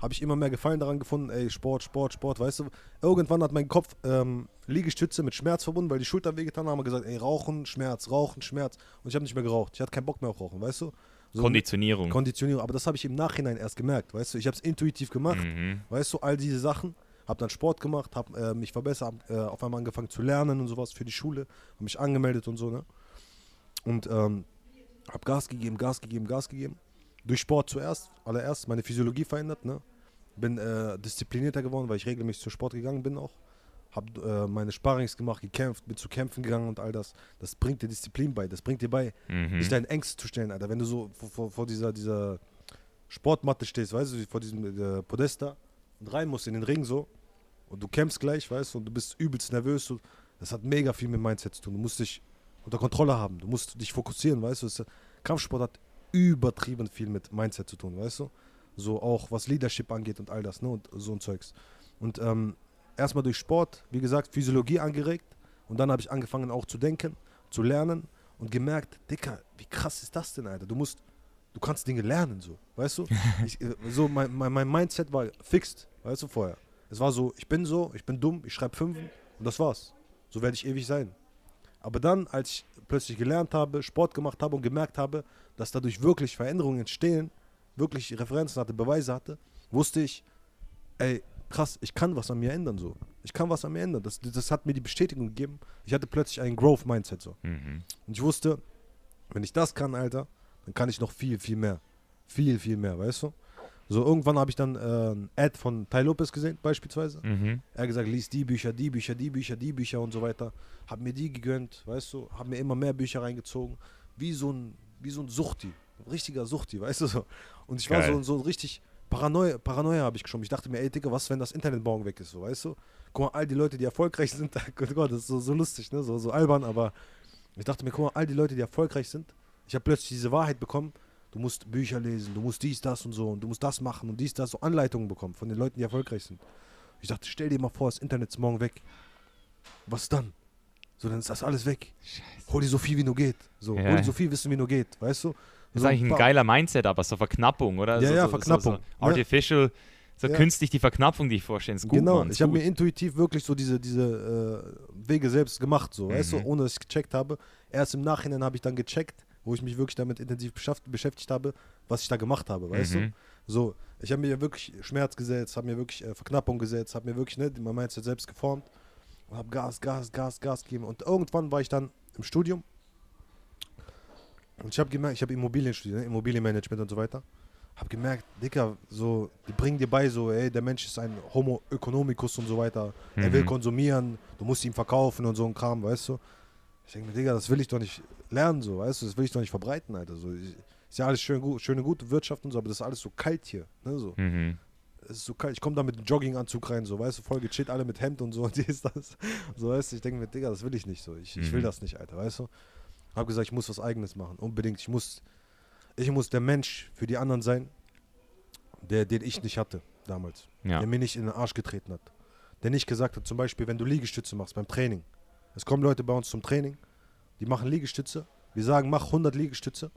habe ich immer mehr Gefallen daran gefunden, ey, Sport, Sport, Sport, weißt du. Irgendwann hat mein Kopf ähm, Liegestütze mit Schmerz verbunden, weil die Schulter wehgetan haben, haben gesagt, ey, Rauchen, Schmerz, Rauchen, Schmerz. Und ich habe nicht mehr geraucht. Ich hatte keinen Bock mehr auf Rauchen, weißt du. So Konditionierung. Konditionierung, aber das habe ich im Nachhinein erst gemerkt, weißt du. Ich habe es intuitiv gemacht, mhm. weißt du, all diese Sachen habe dann Sport gemacht, habe äh, mich verbessert, hab, äh, auf einmal angefangen zu lernen und sowas für die Schule, habe mich angemeldet und so, ne? Und ähm, habe Gas gegeben, Gas gegeben, Gas gegeben. Durch Sport zuerst, allererst meine Physiologie verändert, ne? Bin äh, disziplinierter geworden, weil ich regelmäßig zum Sport gegangen bin auch. Habe äh, meine Sparrings gemacht, gekämpft, bin zu Kämpfen gegangen und all das. Das bringt dir Disziplin bei, das bringt dir bei, mhm. dich deinen Ängsten zu stellen, Alter. Wenn du so vor, vor, vor dieser, dieser Sportmatte stehst, weißt du, vor diesem äh, Podest da und rein musst in den Ring so, und du kämpfst gleich, weißt du, und du bist übelst nervös. Und das hat mega viel mit Mindset zu tun. Du musst dich unter Kontrolle haben. Du musst dich fokussieren, weißt du. Das, Kampfsport hat übertrieben viel mit Mindset zu tun, weißt du. So auch was Leadership angeht und all das, ne, und so ein Zeugs. Und ähm, erstmal durch Sport, wie gesagt, Physiologie angeregt. Und dann habe ich angefangen auch zu denken, zu lernen und gemerkt, Dicker, wie krass ist das denn, Alter? Du musst, du kannst Dinge lernen, so, weißt du? ich, äh, so mein, mein, mein Mindset war fixed, weißt du, vorher. Es war so, ich bin so, ich bin dumm, ich schreibe fünf und das war's. So werde ich ewig sein. Aber dann, als ich plötzlich gelernt habe, Sport gemacht habe und gemerkt habe, dass dadurch wirklich Veränderungen entstehen, wirklich Referenzen hatte, Beweise hatte, wusste ich, ey, krass, ich kann was an mir ändern so. Ich kann was an mir ändern. Das, das hat mir die Bestätigung gegeben. Ich hatte plötzlich ein Growth-Mindset so. Mhm. Und ich wusste, wenn ich das kann, Alter, dann kann ich noch viel, viel mehr. Viel, viel mehr, weißt du? So irgendwann habe ich dann äh, ein Ad von Ty Lopez gesehen, beispielsweise. Mhm. Er hat gesagt, lies die Bücher, die Bücher, die Bücher, die Bücher und so weiter. Hab mir die gegönnt, weißt du, hab mir immer mehr Bücher reingezogen. Wie so ein, wie so ein Suchti. Ein richtiger Suchti, weißt du so. Und ich Geil. war so, so richtig Paranoia, Paranoia habe ich geschoben. Ich dachte mir, ey Digga, was, wenn das Internet morgen weg ist, so, weißt du? Guck mal, all die Leute, die erfolgreich sind, Gott, Gott, das ist so, so lustig, ne? So, so albern, aber ich dachte mir, guck mal, all die Leute, die erfolgreich sind, ich habe plötzlich diese Wahrheit bekommen, du musst Bücher lesen, du musst dies, das und so und du musst das machen und dies, das, so Anleitungen bekommen von den Leuten, die erfolgreich sind. Ich dachte, stell dir mal vor, das Internet ist morgen weg. Was dann? So, dann ist das alles weg. Scheiße. Hol dir so viel wie nur geht. So, Ja. hol dir so viel Wissen wie nur geht, weißt du? Das ist So eigentlich ein paar- geiler Mindset, aber so Verknappung, oder? Ja, so, ja, so, Verknappung. So, artificial, so Ja. künstlich die Verknappung, die ich vorstelle. Ist gut, genau, Mann, ist ich habe mir intuitiv wirklich so diese, diese äh, Wege selbst gemacht, so, weißt du, Mhm. ohne dass ich gecheckt habe. Erst im Nachhinein habe ich dann gecheckt, wo ich mich wirklich damit intensiv beschäft, beschäftigt habe, was ich da gemacht habe, weißt du? Mhm. So, ich habe mir wirklich Schmerz gesetzt, habe mir wirklich äh, Verknappung gesetzt, habe mir wirklich ne, mein Mindset selbst geformt und habe Gas, Gas, Gas, Gas gegeben. Und irgendwann war ich dann im Studium und ich habe gemerkt, ich habe Immobilien studiert, ne, Immobilienmanagement und so weiter. Habe gemerkt, Dicker, so, die bringen dir bei, so, ey, der Mensch ist ein Homo economicus und so weiter. Er will Mhm. konsumieren, du musst ihm verkaufen und so ein Kram, weißt du? Ich denke mir, Digga, das will ich doch nicht lernen, so, weißt du, das will ich doch nicht verbreiten, Alter. So, ich, ist ja alles schön, gut, schöne, gute Wirtschaft und so, aber das ist alles so kalt hier, ne, so. Mhm. Es ist so kalt. Ich komme da mit einem Jogginganzug rein, so, weißt du, voll gechillt, alle mit Hemd und so und dies, das. So, weißt du, ich denke mir, Digga, das will ich nicht so. Ich, ich will Mhm. das nicht, Alter, weißt du? Hab gesagt, ich muss was Eigenes machen, unbedingt. Ich muss, ich muss der Mensch für die anderen sein, der, den ich nicht hatte damals. Ja. Der mir nicht in den Arsch getreten hat. Der nicht gesagt hat, zum Beispiel, wenn du Liegestütze machst beim Training. Es kommen Leute bei uns zum Training, die machen Liegestütze. Wir sagen, mach 100 Liegestütze.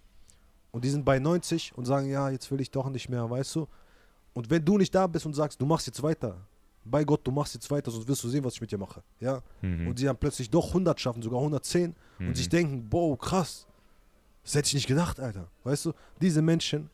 Und die sind bei 90 und sagen, ja, jetzt will ich doch nicht mehr, weißt du? Und wenn du nicht da bist und sagst, du machst jetzt weiter, bei Gott, du machst jetzt weiter, sonst wirst du sehen, was ich mit dir mache. Ja? Mhm. Und sie dann plötzlich doch 100 schaffen, sogar 110 Mhm. und sich denken, boah, krass. Das hätte ich nicht gedacht, Alter. Weißt du, diese Menschen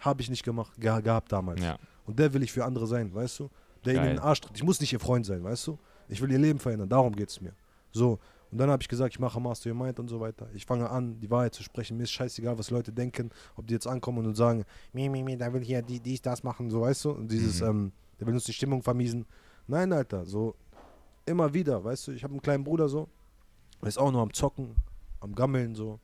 habe ich nicht gemacht, ge gehabt damals. Ja. Und der will ich für andere sein, weißt du? Der ihnen Geil. in den Arsch tritt. Ich muss nicht ihr Freund sein, weißt du? Ich will ihr Leben verändern, darum geht es mir. So. Und dann habe ich gesagt, ich mache Master Your Mind und so weiter. Ich fange an, die Wahrheit zu sprechen. Mir ist scheißegal, was Leute denken, ob die jetzt ankommen und sagen, mi, mi, mi, der will hier die, dies, das machen, so weißt du? Und dieses, Mhm. ähm, der will uns die Stimmung vermiesen. Nein, Alter, so immer wieder, weißt du? Ich habe einen kleinen Bruder so, der ist auch nur am Zocken, am Gammeln, so.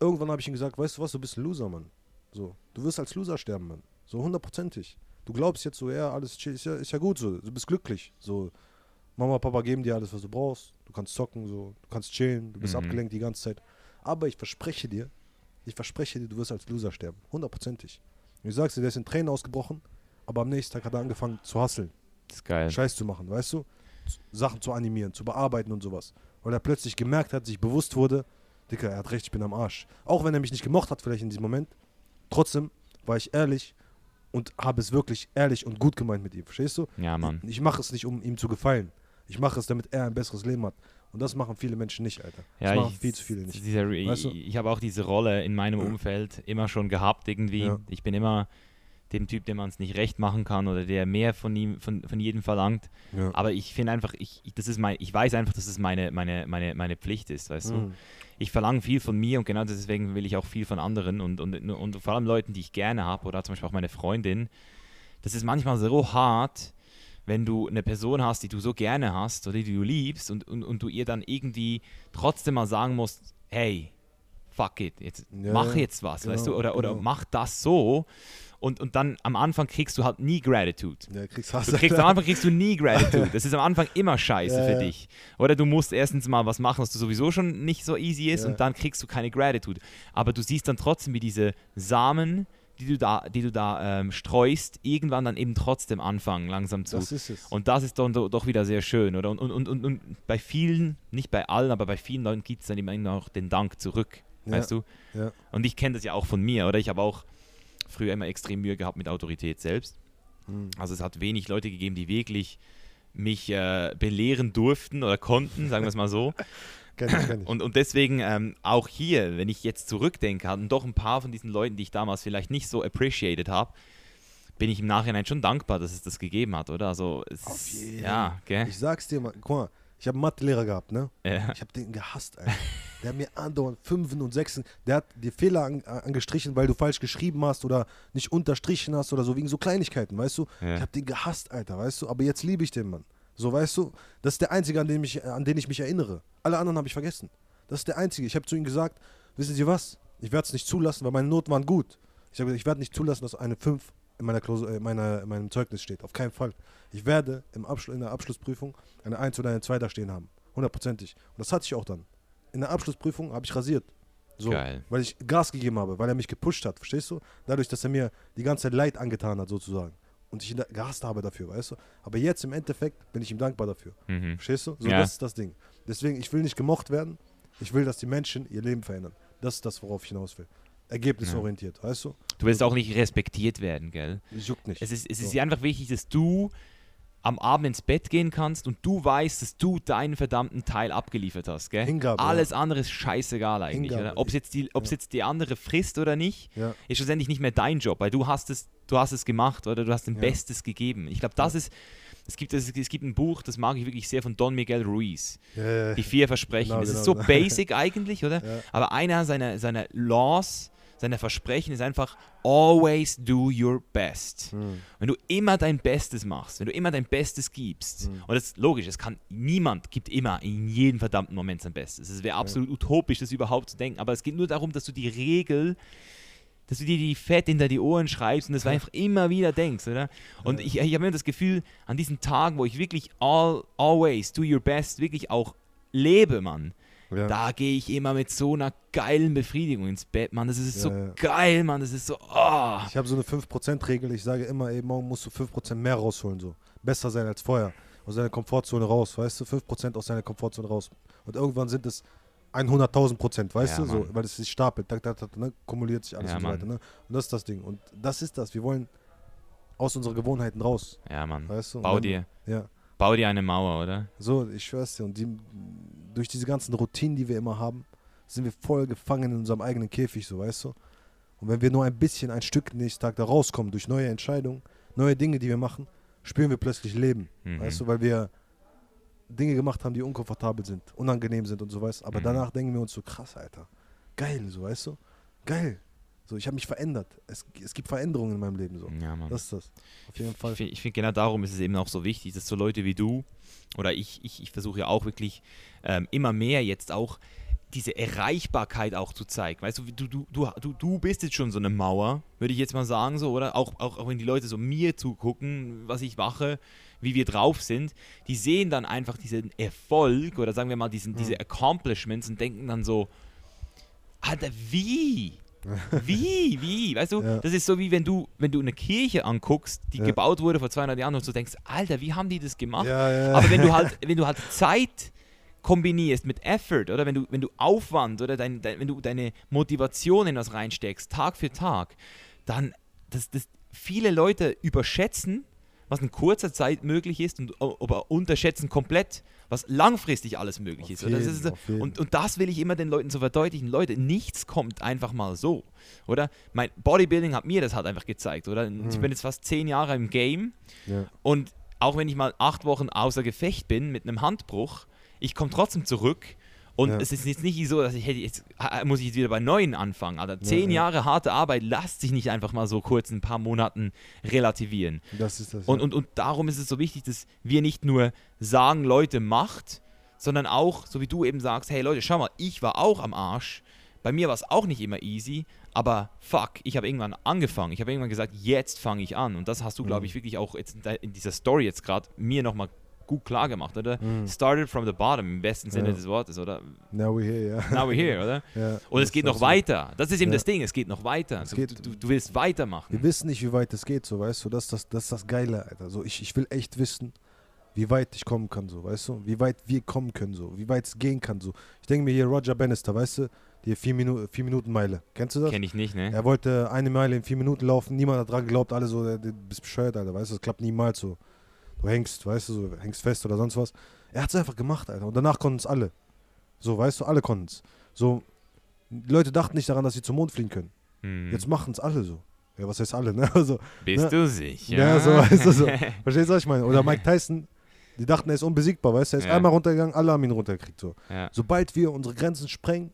Irgendwann habe ich ihm gesagt, weißt du was, du bist ein Loser, Mann. So, du wirst als Loser sterben, Mann. So hundertprozentig. Du glaubst jetzt so, ja, alles chill, ist ja, ist ja gut so. Du bist glücklich. So, Mama, Papa geben dir alles, was du brauchst. Du kannst zocken, so, du kannst chillen, du bist Mhm. abgelenkt die ganze Zeit. Aber ich verspreche dir, ich verspreche dir, du wirst als Loser sterben. Hundertprozentig. Und ich sag's dir, der ist in Tränen ausgebrochen, aber am nächsten Tag hat er angefangen zu hasseln, Das ist geil. Scheiß zu machen, weißt du? Sachen zu animieren, zu bearbeiten und sowas. Weil er plötzlich gemerkt hat, sich bewusst wurde, Dicker, er hat recht, ich bin am Arsch. Auch wenn er mich nicht gemocht hat, vielleicht in diesem Moment, trotzdem war ich ehrlich und habe es wirklich ehrlich und gut gemeint mit ihm. Verstehst du? Ja, Mann. Ich mache es nicht, um ihm zu gefallen. Ich mache es, damit er ein besseres Leben hat. Und das machen viele Menschen nicht, Alter. Das Ja, machen ich, viel zu viele nicht. Dieser, Weißt du? Ich, ich habe auch diese Rolle in meinem Umfeld immer schon gehabt irgendwie. Ja. Ich bin immer dem Typ, dem man es nicht recht machen kann oder der mehr von ihm, von, von jedem verlangt. Ja. Aber ich finde einfach, ich, das ist mein, ich weiß einfach, dass es meine, meine, meine, meine Pflicht ist, weißt du. Mhm. Ich verlange viel von mir und genau deswegen will ich auch viel von anderen und, und, und vor allem Leuten, die ich gerne habe oder zum Beispiel auch meine Freundin. Das ist manchmal so hart, wenn du eine Person hast, die du so gerne hast oder die du liebst und, und, und du ihr dann irgendwie trotzdem mal sagen musst, hey, fuck it, jetzt Ja, mach jetzt was, weißt du, genau, oder, oder genau. mach das so und, und dann am Anfang kriegst du halt nie Gratitude. Ja, kriegst Hass. Du kriegst am Anfang kriegst du nie Gratitude. Das ist am Anfang immer scheiße Ja, für dich. Oder du musst erstens mal was machen, was du sowieso schon nicht so easy ist und dann kriegst du keine Gratitude. Aber du siehst dann trotzdem, wie diese Samen, die du da, die du da ähm, streust, irgendwann dann eben trotzdem anfangen, langsam zu. Das ist es. Und das ist dann do, doch wieder sehr schön, oder? Und, und, und, und, und bei vielen, nicht bei allen, aber bei vielen Leuten gibt es dann immer auch den Dank zurück. Ja, Weißt du? ja. Und ich kenne das ja auch von mir, oder? Ich habe auch früher immer extrem Mühe gehabt mit Autorität selbst. Mhm. Also es hat wenig Leute gegeben, die wirklich mich äh, belehren durften oder konnten, sagen wir es mal so. Kenn ich, kenn ich. Und, und deswegen ähm, auch hier, wenn ich jetzt zurückdenke, hatten doch ein paar von diesen Leuten, die ich damals vielleicht nicht so appreciated habe, bin ich im Nachhinein schon dankbar, dass es das gegeben hat, oder? Also es Auf ist- jeden. Ja, gell? Ich sag's dir mal, guck mal, ich habe einen Mathelehrer gehabt, ne? Ja. Ich habe den gehasst, Alter. Der hat mir andauernd Fünfen und Sechsen, der hat dir Fehler an, angestrichen, weil du falsch geschrieben hast oder nicht unterstrichen hast oder so, wegen so Kleinigkeiten, weißt du? Ja. Ich habe den gehasst, Alter, weißt du? Aber jetzt liebe ich den Mann. So, weißt du? Das ist der Einzige, an den, ich, an den ich mich erinnere. Alle anderen habe ich vergessen. Das ist der Einzige. Ich habe zu ihm gesagt, wissen Sie was? Ich werde es nicht zulassen, weil meine Noten waren gut. Ich habe gesagt, ich werde nicht zulassen, dass eine 5 in, meiner Klausur, äh, in, meiner, in meinem Zeugnis steht. Auf keinen Fall. Ich werde im in der Abschlussprüfung eine 1 oder eine 2 da stehen haben. Hundertprozentig. Und das hatte ich auch dann. In der Abschlussprüfung habe ich rasiert. So, Geil. weil ich Gas gegeben habe, weil er mich gepusht hat, verstehst du? Dadurch, dass er mir die ganze Zeit Leid angetan hat, sozusagen. Und ich ihn da gehasst habe dafür, weißt du? Aber jetzt im Endeffekt bin ich ihm dankbar dafür. Mhm. Verstehst du? So, Ja. das ist das Ding. Deswegen, ich will nicht gemocht werden. Ich will, dass die Menschen ihr Leben verändern. Das ist das, worauf ich hinaus will. Ergebnisorientiert, weißt du? Du willst auch nicht respektiert werden, gell? Juckt nicht. Es ist, es ist So. einfach wichtig, dass du am Abend ins Bett gehen kannst und du weißt, dass du deinen verdammten Teil abgeliefert hast, gell? Hingabe, ja. Alles andere ist scheißegal eigentlich? Ob es jetzt, die, ob's Ja. jetzt die andere frisst oder nicht, Ja. ist schlussendlich nicht mehr dein Job, weil du hast es, du hast es gemacht oder du hast dein Ja. Bestes gegeben. Ich glaube, das ist, es gibt, es, es gibt ein Buch, das mag ich wirklich sehr, von Don Miguel Ruiz. Ja, ja, Die vier Versprechen. Genau, das ist genau, so genau. basic eigentlich, oder? Ja. Aber einer seiner, seiner Laws, seiner Versprechen ist einfach always do your best. Hm. Wenn du immer dein Bestes machst, wenn du immer dein Bestes gibst, Mhm. und das ist logisch, es kann niemand gibt immer in jedem verdammten Moment sein Bestes. Es wäre absolut utopisch, das überhaupt zu denken, aber es geht nur darum, dass du die Regel, dass du dir die Fett hinter die Ohren schreibst und das einfach immer wieder denkst, oder? Und Ja. ich, ich habe immer das Gefühl, an diesen Tagen, wo ich wirklich all, always do your best, wirklich auch lebe, Mann, Ja. da gehe ich immer mit so einer geilen Befriedigung ins Bett, Mann. Das ist Ja, so ja. geil, Mann. Das ist so, oh. Ich habe so eine 5%-Regel. Ich sage immer, ey, morgen musst du 5% mehr rausholen. So. Besser sein als vorher. Aus deiner Komfortzone raus, weißt du? 5% aus deiner Komfortzone raus. Und irgendwann sind es 100.000 Prozent, weißt Ja, du? So, weil es sich stapelt, tak, tak, tak, ne? kumuliert sich alles und so weiter. Ne? Und das ist das Ding. Und das ist das. Wir wollen aus unseren Gewohnheiten raus, Ja, Mann. weißt du? Bau wenn- dir, Ja, bau dir eine Mauer, oder? so, ich schwör's dir. Und die, durch diese ganzen Routinen, die wir immer haben, sind wir voll gefangen in unserem eigenen Käfig, so, weißt du? Und wenn wir nur ein bisschen, ein Stück nächsten Tag da rauskommen, durch neue Entscheidungen, neue Dinge, die wir machen, spüren wir plötzlich Leben, Mhm. weißt du? Weil wir Dinge gemacht haben, die unkomfortabel sind, unangenehm sind und so, weißt Aber Mhm. danach denken wir uns so, krass, Alter. Geil, so, weißt du? Geil. So, ich habe mich verändert. Es, es gibt Veränderungen in meinem Leben, so. Ja, Mann. Das ist das. Auf jeden Fall. Ich finde find genau darum ist es eben auch so wichtig, dass so Leute wie du oder ich, ich, ich versuche ja auch wirklich ähm, immer mehr jetzt auch diese Erreichbarkeit auch zu zeigen. Weißt du, du, du, du, du, bist jetzt schon so eine Mauer, würde ich jetzt mal sagen, so, oder? Auch, auch, auch wenn die Leute so mir zugucken, was ich mache, wie wir drauf sind, die sehen dann einfach diesen Erfolg oder sagen wir mal diesen, diese Accomplishments und denken dann so, Alter, wie? Wie, wie? Weißt du, Ja. das ist so wie wenn du, wenn du eine Kirche anguckst, die Ja. gebaut wurde vor 200 Jahren und du denkst, Alter, wie haben die das gemacht? Ja. Aber wenn du halt, wenn du halt Zeit kombinierst mit Effort oder wenn du, wenn du Aufwand oder dein, dein, wenn du deine Motivation in das reinsteckst, Tag für Tag, dann, das, das, viele Leute überschätzen, was in kurzer Zeit möglich ist und aber unterschätzen komplett, was langfristig alles möglich ist. Jeden, ist und, und das will ich immer den Leuten so verdeutlichen. Leute, nichts kommt einfach mal so. Oder? Mein Bodybuilding hat mir das halt einfach gezeigt, oder? Ich Mhm. bin jetzt fast zehn Jahre im Game ja. und auch wenn ich mal acht Wochen außer Gefecht bin mit einem Handbruch, ich komme trotzdem zurück. Und Ja. es ist jetzt nicht so, dass ich hätte jetzt, muss ich jetzt wieder bei neuen anfangen. Also zehn ja. Jahre harte Arbeit lässt sich nicht einfach mal so kurz in ein paar Monaten relativieren. Das ist das. Und, und, und darum ist es so wichtig, dass wir nicht nur sagen, Leute, macht, sondern auch, so wie du eben sagst, hey Leute, schau mal, ich war auch am Arsch. Bei mir war es auch nicht immer easy, aber fuck, ich habe irgendwann angefangen. Ich habe irgendwann gesagt, jetzt fange ich an. Und das hast du, glaube Mhm. ich, wirklich auch jetzt in dieser Story jetzt gerade mir nochmal gut klar gemacht, oder? Mhm. Started from the bottom, im besten Sinne Ja. des Wortes, oder? Now we're here, ja. Now we're here, oder? ja. Und es geht noch weiter. Das ist eben Ja. das Ding, es geht noch weiter. Es Du, geht- du, du willst weitermachen. Wir wissen nicht, wie weit es geht, so, weißt du? Das ist das, das, ist das Geile, Alter. So, ich, ich will echt wissen, wie weit ich kommen kann, so, weißt du? Wie weit wir kommen können, so. Wie weit es gehen kann, so. Ich denke mir hier Roger Bannister, weißt du? Die 4-Minuten-Meile. Kennst du das? Kenne ich nicht, ne? Er wollte eine Meile in vier Minuten laufen, niemand hat dran geglaubt, alle so, du bist bescheuert, Alter, weißt du? Das klappt niemals so. Du hängst, weißt du, so, hängst fest oder sonst was. Er hat es einfach gemacht, Alter. Und danach konnten es alle. So, weißt du, alle konnten es. So, die Leute dachten nicht daran, dass sie zum Mond fliegen können. Hm. Jetzt machen es alle so. Ja, was heißt alle, ne? Also, Bist Ja. du sicher? Ja, so, weißt du, so. Verstehst du, was ich meine? Oder Mike Tyson, die dachten, er ist unbesiegbar, weißt du? Er ist Ja. einmal runtergegangen, alle haben ihn runtergekriegt. So. ja, Sobald wir unsere Grenzen sprengen,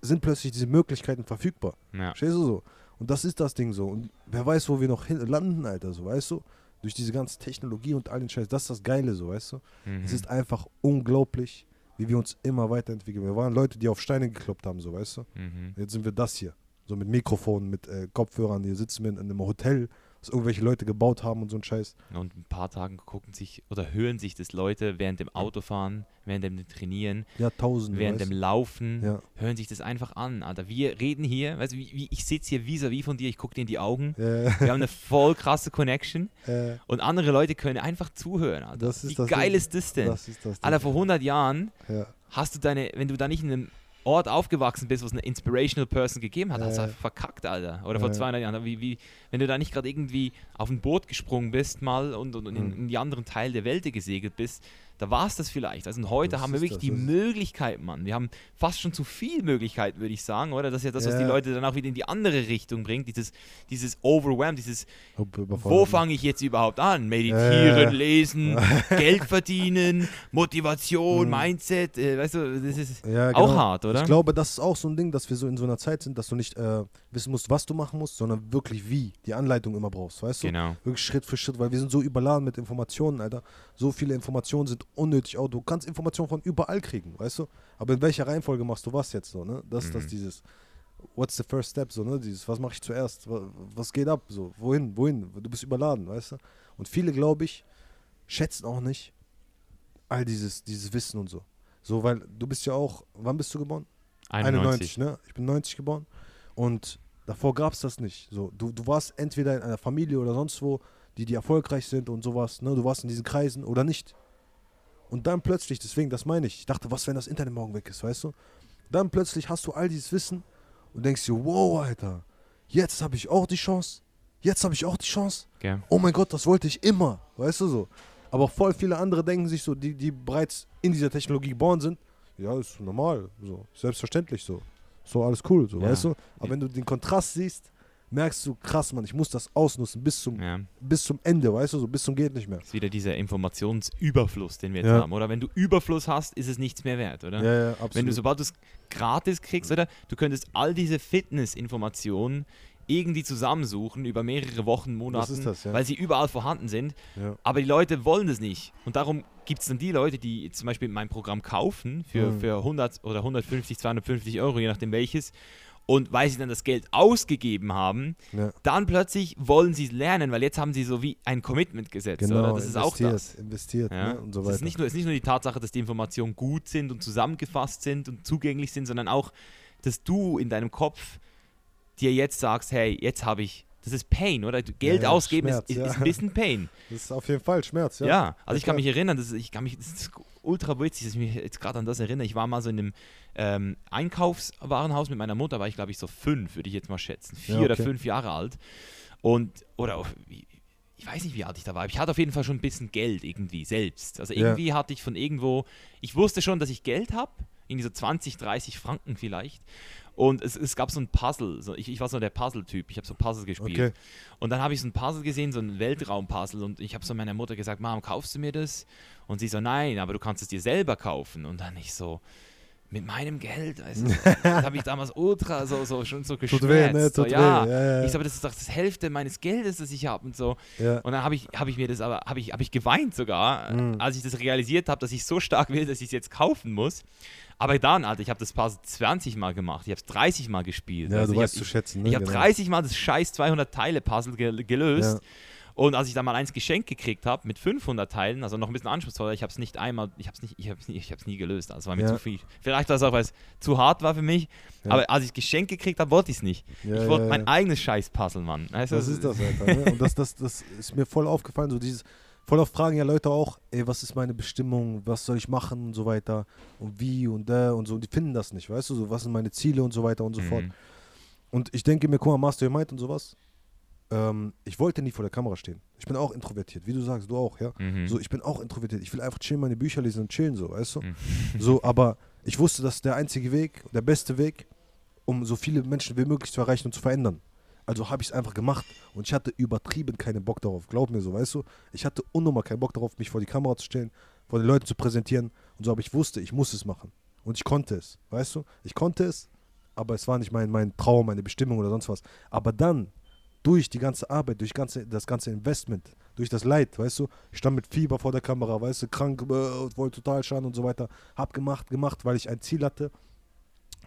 sind plötzlich diese Möglichkeiten verfügbar. ja. Verstehst du so? Und das ist das Ding so. Und wer weiß, wo wir noch hin landen, Alter, so, weißt du? Durch diese ganze Technologie und all den Scheiß. Das ist das Geile, so, weißt du? Mhm. Es ist einfach unglaublich, wie wir uns immer weiterentwickeln. Wir waren Leute, die auf Steine gekloppt haben, so, weißt du? Mhm. Jetzt sind wir das hier. So mit Mikrofonen, mit äh, Kopfhörern. Hier sitzen wir in einem Hotel, was irgendwelche Leute gebaut haben und so ein Scheiß. Und ein paar Tagen gucken sich oder hören sich das Leute während dem Autofahren, während dem Trainieren, Ja, tausende. während dem? Laufen, Ja. hören sich das einfach an. Alter, wir reden hier, weißt du, wie, ich sitze hier vis-à-vis von dir, ich gucke dir in die Augen. Ja, Wir haben eine voll krasse Connection äh, und andere Leute können einfach zuhören. Alter. Das ist wie das geil Ding. ist das denn? das ist das. Alter, vor 100 Jahren Ja. hast du deine, wenn du da nicht in einem Ort aufgewachsen bist, wo es eine Inspirational Person gegeben hat, hast du Äh. einfach verkackt, Alter. Oder vor Äh. 200 Jahren. Wie, wie, wenn du da nicht gerade irgendwie auf ein Boot gesprungen bist mal und, und, und in, Mhm. in die anderen Teile der Welt gesegelt bist, da war es das vielleicht. Also heute Das haben wir wirklich die Möglichkeit, Mann. Wir haben fast schon zu viel Möglichkeit, würde ich sagen, oder? Das ist ja das, was die. Leute dann auch wieder in die andere Richtung bringt. Dieses, dieses Overwhelm, dieses wo fange ich jetzt überhaupt an? Meditieren, Ja. lesen, Geld verdienen, Motivation, Mhm. Mindset, äh, weißt du, das ist Ja, auch genau. hart, oder? Ich glaube, das ist auch so ein Ding, dass wir so in so einer Zeit sind, dass du nicht äh, wissen musst, was du machen musst, sondern wirklich wie, die Anleitung immer brauchst, weißt du? Genau. Wirklich Schritt für Schritt, weil wir sind so überladen mit Informationen, Alter. So viele Informationen sind unnötig. Auch du kannst Informationen von überall kriegen, weißt du? Aber in welcher Reihenfolge machst du was jetzt so, ne? Das ist das Mhm. dieses What's the first step so, ne? Dieses was mache ich zuerst? Wa- Was geht ab so? Wohin? Wohin? Du bist überladen, weißt du? Und viele, glaube ich, schätzen auch nicht all dieses dieses Wissen und so. So, weil du bist ja auch, wann bist du geboren? 91. ne? Ich bin 90 geboren. Und davor gab es das nicht. So, du, du warst entweder in einer Familie oder sonst wo, die, die erfolgreich sind und sowas, ne? Du warst in diesen Kreisen oder nicht. Und dann plötzlich, deswegen, das meine ich, ich dachte, was, wenn das Internet morgen weg ist, weißt du? Dann plötzlich hast du all dieses Wissen und denkst dir, wow, Alter, jetzt habe ich auch die Chance. Jetzt habe ich auch die Chance. Gell? Oh mein Gott, das wollte ich immer, weißt du so. Aber voll viele andere denken sich so, die, die bereits in dieser Technologie geboren sind, ja, ist normal, so, selbstverständlich so. So, alles cool, so, Ja. weißt du? Aber wenn du den Kontrast siehst, merkst du, krass, Mann, ich muss das ausnutzen bis zum, Ja. bis zum Ende, weißt du, so bis zum geht nicht mehr. ist wieder dieser Informationsüberfluss, den wir jetzt Ja. haben. Oder wenn du Überfluss hast, ist es nichts mehr wert, oder? Ja, ja, absolut. Wenn du, sobald du es gratis kriegst, oder? Du könntest all diese Fitness-Informationen irgendwie zusammensuchen über mehrere Wochen, Monate, ja. weil sie überall vorhanden sind. ja. Aber die Leute wollen das nicht. Und darum gibt es dann die Leute, die zum Beispiel mein Programm kaufen für, Mhm. für 100 oder 150, 250 Euro, je nachdem welches. Und weil sie dann das Geld ausgegeben haben, ja. dann plötzlich wollen sie es lernen, weil jetzt haben sie so wie ein Commitment gesetzt. Genau, oder? Das ist auch investiert, das. investiert Ja? ne? und so es, weiter. ist nicht nur, es ist nicht nur die Tatsache, dass die Informationen gut sind und zusammengefasst sind und zugänglich sind, sondern auch, dass du in deinem Kopf dir jetzt sagst, hey, jetzt habe ich, das ist Pain, oder? Geld ja, ausgeben Schmerz, ist, ist, ja. ist ein bisschen Pain. das ist auf jeden Fall Schmerz, Ja, ja. also ich Ja, kann klar. mich erinnern, das ist, ich kann mich, das ist ultra witzig, dass ich mich jetzt gerade an das erinnere. Ich war mal so in einem ähm, Einkaufswarenhaus mit meiner Mutter, war ich glaube ich so fünf, würde ich jetzt mal schätzen. Vier Ja, oder okay. fünf Jahre alt. Und, oder auch, ich weiß nicht, wie alt ich da war, aber ich hatte auf jeden Fall schon ein bisschen Geld irgendwie selbst. Also irgendwie hatte ich von irgendwo, ich wusste schon, dass ich Geld habe, irgendwie so 20, 30 Franken vielleicht. Und es, es gab so ein Puzzle, so, ich, ich war so der Puzzle-Typ, ich habe so Puzzle gespielt. Okay. Und dann habe ich so ein Puzzle gesehen, so ein Weltraumpuzzle. Und ich habe so meiner Mutter gesagt, Mom, kaufst du mir das? Und sie so, nein, aber du kannst es dir selber kaufen. Und dann ich so, mit meinem Geld, du, das habe ich damals ultra so, so schon so geschmerzt. Tut weh, ne? so, Tut ja. weh. Ja, ja. Ich so, aber das ist doch das Hälfte meines Geldes, das ich habe und so. ja. Und dann habe ich, hab ich mir das aber, habe ich, hab ich geweint sogar, Mhm. als ich das realisiert habe, dass ich so stark will, dass ich es jetzt kaufen muss. Aber dann, Alter, ich habe das Puzzle 20 Mal gemacht, ich habe es 30 Mal gespielt. ja, Also du ich weißt hab, zu schätzen. Ne? ich habe genau. 30 Mal das scheiß 200 Teile Puzzle ge gelöst. Ja. Und als ich dann mal eins geschenkt gekriegt habe mit 500 Teilen, also noch ein bisschen anspruchsvoller, ich habe es nicht einmal, ich habe es nicht, ich habe nie, ich habe es nie gelöst. Also war mir Ja. zu viel. Vielleicht war es auch, weil es zu hart war für mich. Ja. Aber als ich es geschenkt gekriegt habe, wollte ich es nicht. Ja, ich wollte mein eigenes scheiß Puzzle, Mann. Du, Das ist das, Alter. Ne? Und das, das, das ist mir voll aufgefallen. So dieses, voll oft fragen ja Leute auch, ey, was ist meine Bestimmung, was soll ich machen und so weiter und wie und da und so. Und die finden das nicht, weißt du, so was sind meine Ziele und so weiter und so fort. Mhm. Und ich denke mir, guck mal, Master Your Mind und sowas. Ähm, ich wollte nie vor der Kamera stehen. Ich bin auch introvertiert, wie du sagst, du auch, ja. Mhm. So, ich bin auch introvertiert. Ich will einfach chillen, meine Bücher lesen und chillen, so, weißt du? Mhm. So, aber ich wusste, das ist der einzige Weg, der beste Weg, um so viele Menschen wie möglich zu erreichen und zu verändern. Also habe ich es einfach gemacht und ich hatte übertrieben keinen Bock darauf. Glaub mir so, weißt du? Ich hatte unnummer keinen Bock darauf, mich vor die Kamera zu stellen, vor den Leuten zu präsentieren und so, aber ich wusste, ich muss es machen. Und ich konnte es, weißt du? Ich konnte es, aber es war nicht mein, mein Traum, meine Bestimmung oder sonst was. Aber dann, durch die ganze Arbeit, durch ganze, das ganze Investment, durch das Leid, weißt du, ich stand mit Fieber vor der Kamera, weißt du, krank, äh, wollte total schaden und so weiter, hab gemacht, gemacht, weil ich ein Ziel hatte.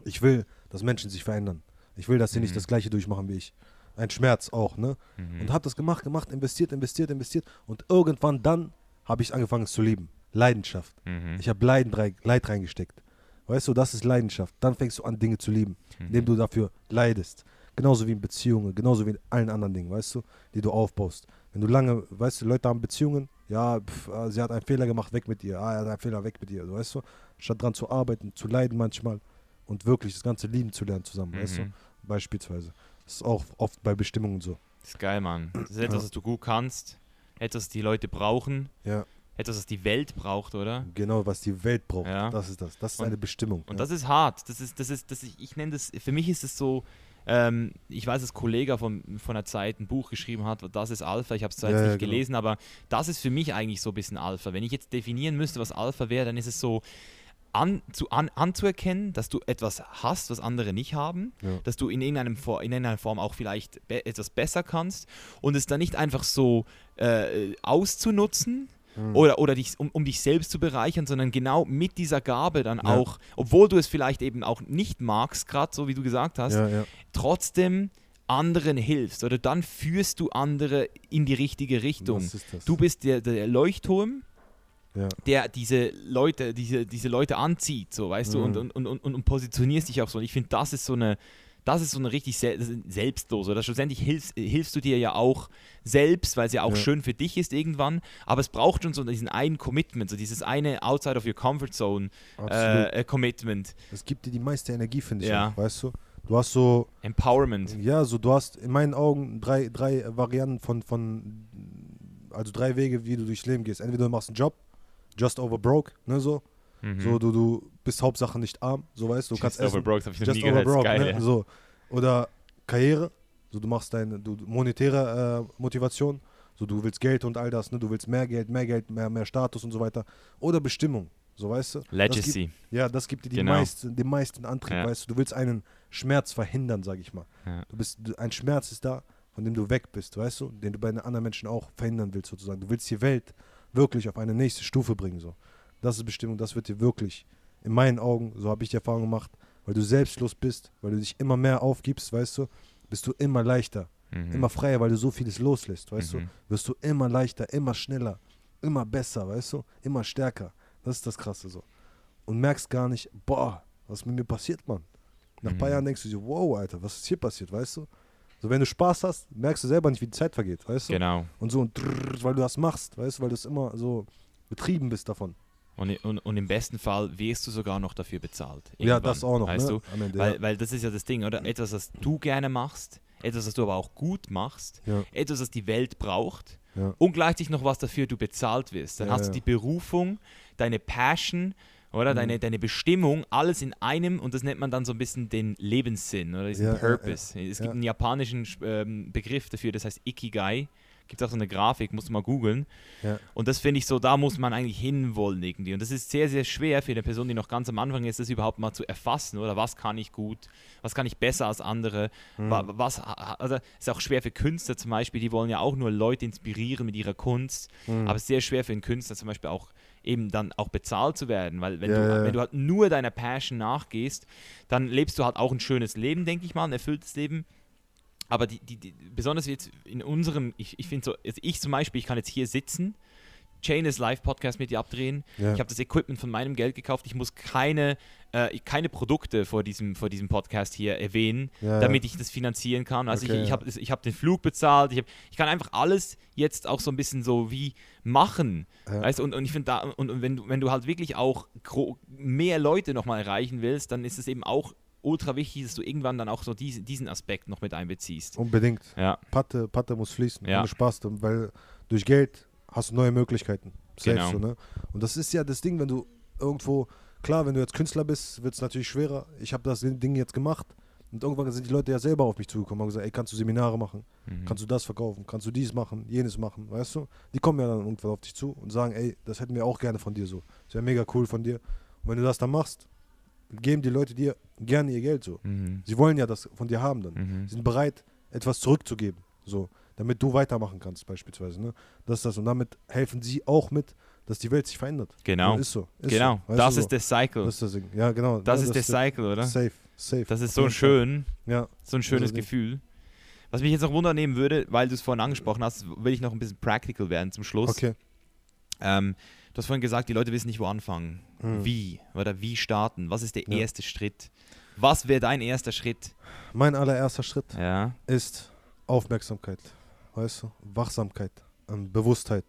Ich will, dass Menschen sich verändern. Ich will, dass sie nicht Mhm. das Gleiche durchmachen wie ich. ein Schmerz auch, ne? Mhm. Und habe das gemacht, gemacht, investiert, investiert, investiert. Und irgendwann dann habe ich angefangen es zu lieben. Leidenschaft. Mhm. Ich habe Leid, rein- Leid reingesteckt. Weißt du, das ist Leidenschaft. Dann fängst du an, Dinge zu lieben, Mhm. indem du dafür leidest. Genauso wie in Beziehungen, genauso wie in allen anderen Dingen, weißt du, die du aufbaust. Wenn du lange, weißt du, Leute haben Beziehungen, ja, pf, ah, sie hat einen Fehler gemacht, weg mit ihr, ah, er hat einen Fehler, weg mit ihr, weißt du, statt dran zu arbeiten, zu leiden manchmal und wirklich das ganze lieben zu lernen zusammen, weißt du, Mhm. beispielsweise. Das ist auch oft bei Bestimmungen so. Das ist geil, Mann. Das ist etwas, Ja. was du gut kannst. Etwas, was die Leute brauchen. Ja, Etwas, was die Welt braucht, oder? genau, was die Welt braucht, Ja. das ist das. Das ist Und- eine Bestimmung. Und ja. das ist hart. Das ist, das ist, das ist, ich nenne das, für mich ist es so, ähm, ich weiß, dass ein Kollege von, von der Zeit ein Buch geschrieben hat, das ist Alpha. Ich habe es zwar Ja, jetzt nicht genau. gelesen, aber das ist für mich eigentlich so ein bisschen Alpha. Wenn ich jetzt definieren müsste, was Alpha wäre, dann ist es so, an, zu, an, anzuerkennen, dass du etwas hast, was andere nicht haben, Ja. dass du in, irgendeinem, in irgendeiner Form auch vielleicht be etwas besser kannst und es dann nicht einfach so äh, auszunutzen, Mhm. oder, oder dich, um, um dich selbst zu bereichern, sondern genau mit dieser Gabe dann Ja. auch, obwohl du es vielleicht eben auch nicht magst, gerade so wie du gesagt hast, ja, ja. trotzdem anderen hilfst oder dann führst du andere in die richtige Richtung. Du bist der, der Leuchtturm, ja. der diese Leute, diese, diese Leute anzieht, so weißt du, Mhm. und, und, und, und, und positionierst dich auch so. Und ich finde, das ist so eine, das ist so eine richtig sel das ist selbstlos. Oder schlussendlich hilfst, hilfst du dir ja auch selbst, weil es ja auch Ja. schön für dich ist irgendwann. Aber es braucht schon so diesen einen Commitment, so dieses eine Outside of your Comfort Zone äh, äh, Commitment, Es gibt dir die meiste Energie, finde ich. Ja. Auch, weißt du? Du hast so, Empowerment. ja, so du hast in meinen Augen drei, drei Varianten von, von, also drei Wege, wie du durchs Leben gehst. Entweder du machst einen Job, just over broke, ne, so. Mhm. So, du, du bist Hauptsache nicht arm, so weißt du, du kannst Just essen. broke, das habe ich noch just nie gehört. broke, geil, ne? ja. so. Oder Karriere, so du machst deine du, monetäre äh, Motivation, so du willst Geld und all das, ne? Du willst mehr Geld, mehr Geld, mehr, mehr Status und so weiter. Oder Bestimmung, so weißt du. Das gibt, Legacy. ja, das gibt dir die Genau. meisten, den meisten Antrieb, Ja. weißt du. Du willst einen Schmerz verhindern, sag ich mal. Ja. Du bist, ein Schmerz ist da, von dem du weg bist, weißt du, den du bei den anderen Menschen auch verhindern willst, sozusagen. Du willst die Welt wirklich auf eine nächste Stufe bringen, so. Das ist Bestimmung, das wird dir wirklich, in meinen Augen, so habe ich die Erfahrung gemacht, weil du selbstlos bist, weil du dich immer mehr aufgibst, weißt du, bist du immer leichter, Mhm. immer freier, weil du so vieles loslässt, weißt Mhm. du, wirst du immer leichter, immer schneller, immer besser, weißt du, immer stärker. Das ist das Krasse so. Und merkst gar nicht, boah, was mit mir passiert, Mann. Nach ein paar Mhm. Jahren denkst du dir, wow, Alter, was ist hier passiert, weißt du? So, wenn du Spaß hast, merkst du selber nicht, wie die Zeit vergeht, weißt du? Genau. Und so, und drrrr, weil du das machst, weißt du, weil du es immer so betrieben bist davon. Und, und, und im besten Fall wirst du sogar noch dafür bezahlt. Ja, das auch noch, weißt ne? du? Ende, Weil, ja. weil das ist ja das Ding, oder? Etwas, was du gerne machst, etwas, was du aber auch gut machst, Ja, etwas, was die Welt braucht ja, und gleichzeitig noch was dafür du bezahlt wirst. Dann hast du die Berufung, deine Passion oder Mhm. deine, deine Bestimmung, alles in einem und das nennt man dann so ein bisschen den Lebenssinn oder diesen Purpose. Es gibt einen japanischen ähm, Begriff dafür, das heißt Ikigai. Gibt auch so eine Grafik, musst du mal googeln. ja. Und das finde ich so, da muss man eigentlich hinwollen irgendwie. Und das ist sehr, sehr schwer für eine Person, die noch ganz am Anfang ist, das überhaupt mal zu erfassen, oder? Was kann ich gut? Was kann ich besser als andere? Mhm. Was, also ist auch schwer für Künstler zum Beispiel, die wollen ja auch nur Leute inspirieren mit ihrer Kunst. Mhm. Aber es ist sehr schwer für einen Künstler zum Beispiel auch eben dann auch bezahlt zu werden, weil wenn, Ja, du, ja. wenn du halt nur deiner Passion nachgehst, dann lebst du halt auch ein schönes Leben, denke ich mal, ein erfülltes Leben. Aber die, die, die, besonders jetzt in unserem, ich, ich finde so, ich zum Beispiel, ich kann jetzt hier sitzen, Chainless Live Podcast mit dir abdrehen. Ja. Ich habe das Equipment von meinem Geld gekauft. Ich muss keine, äh, keine Produkte vor diesem, vor diesem Podcast hier erwähnen, Ja, damit ich das finanzieren kann. Also Okay, ich, ich ja. habe ich hab den Flug bezahlt. Ich, hab, ich kann einfach alles jetzt auch so ein bisschen so wie machen. Ja. Weißt, und, und ich finde da, und, und wenn, du, wenn du halt wirklich auch mehr Leute nochmal erreichen willst, dann ist es eben auch ultra wichtig, dass du irgendwann dann auch so diese, diesen Aspekt noch mit einbeziehst. Unbedingt. Ja, Patte, Patte muss fließen, Ja. ohne Spaß, weil durch Geld hast du neue Möglichkeiten. Safe Genau. so, ne? Und das ist ja das Ding, wenn du irgendwo, klar, wenn du jetzt Künstler bist, wird es natürlich schwerer. Ich habe das Ding jetzt gemacht und irgendwann sind die Leute ja selber auf mich zugekommen und gesagt, ey, kannst du Seminare machen? mhm. Kannst du das verkaufen? Kannst du dies machen? Jenes machen? Weißt du? Die kommen ja dann irgendwann auf dich zu und sagen, ey, das hätten wir auch gerne von dir so. Das wäre mega cool von dir. Und wenn du das dann machst, geben die Leute dir gerne ihr Geld so. Mhm. Sie wollen ja das von dir haben dann. Mhm. Sie sind bereit, etwas zurückzugeben, so, damit du weitermachen kannst, beispielsweise. Ne? Das ist das. Und damit helfen sie auch mit, dass die Welt sich verändert. Genau. Ja, ist so. Ist Genau, So. Das ist so. der Cycle. Das ist das. Ja, genau. Das ja, ist der Cycle, oder? Safe, safe. Das ist so schön, Ja, so ein schönes das. Gefühl. Was mich jetzt noch wundernehmen würde, weil du es vorhin angesprochen hast, will ich noch ein bisschen practical werden zum Schluss. Okay. Ähm, du hast vorhin gesagt, die Leute wissen nicht, wo anfangen. Hm. Wie? Oder wie starten? Was ist der Ja. erste Schritt? Was wäre dein erster Schritt? Mein allererster Schritt Ja. ist Aufmerksamkeit, weißt du, Wachsamkeit, ähm, Bewusstheit.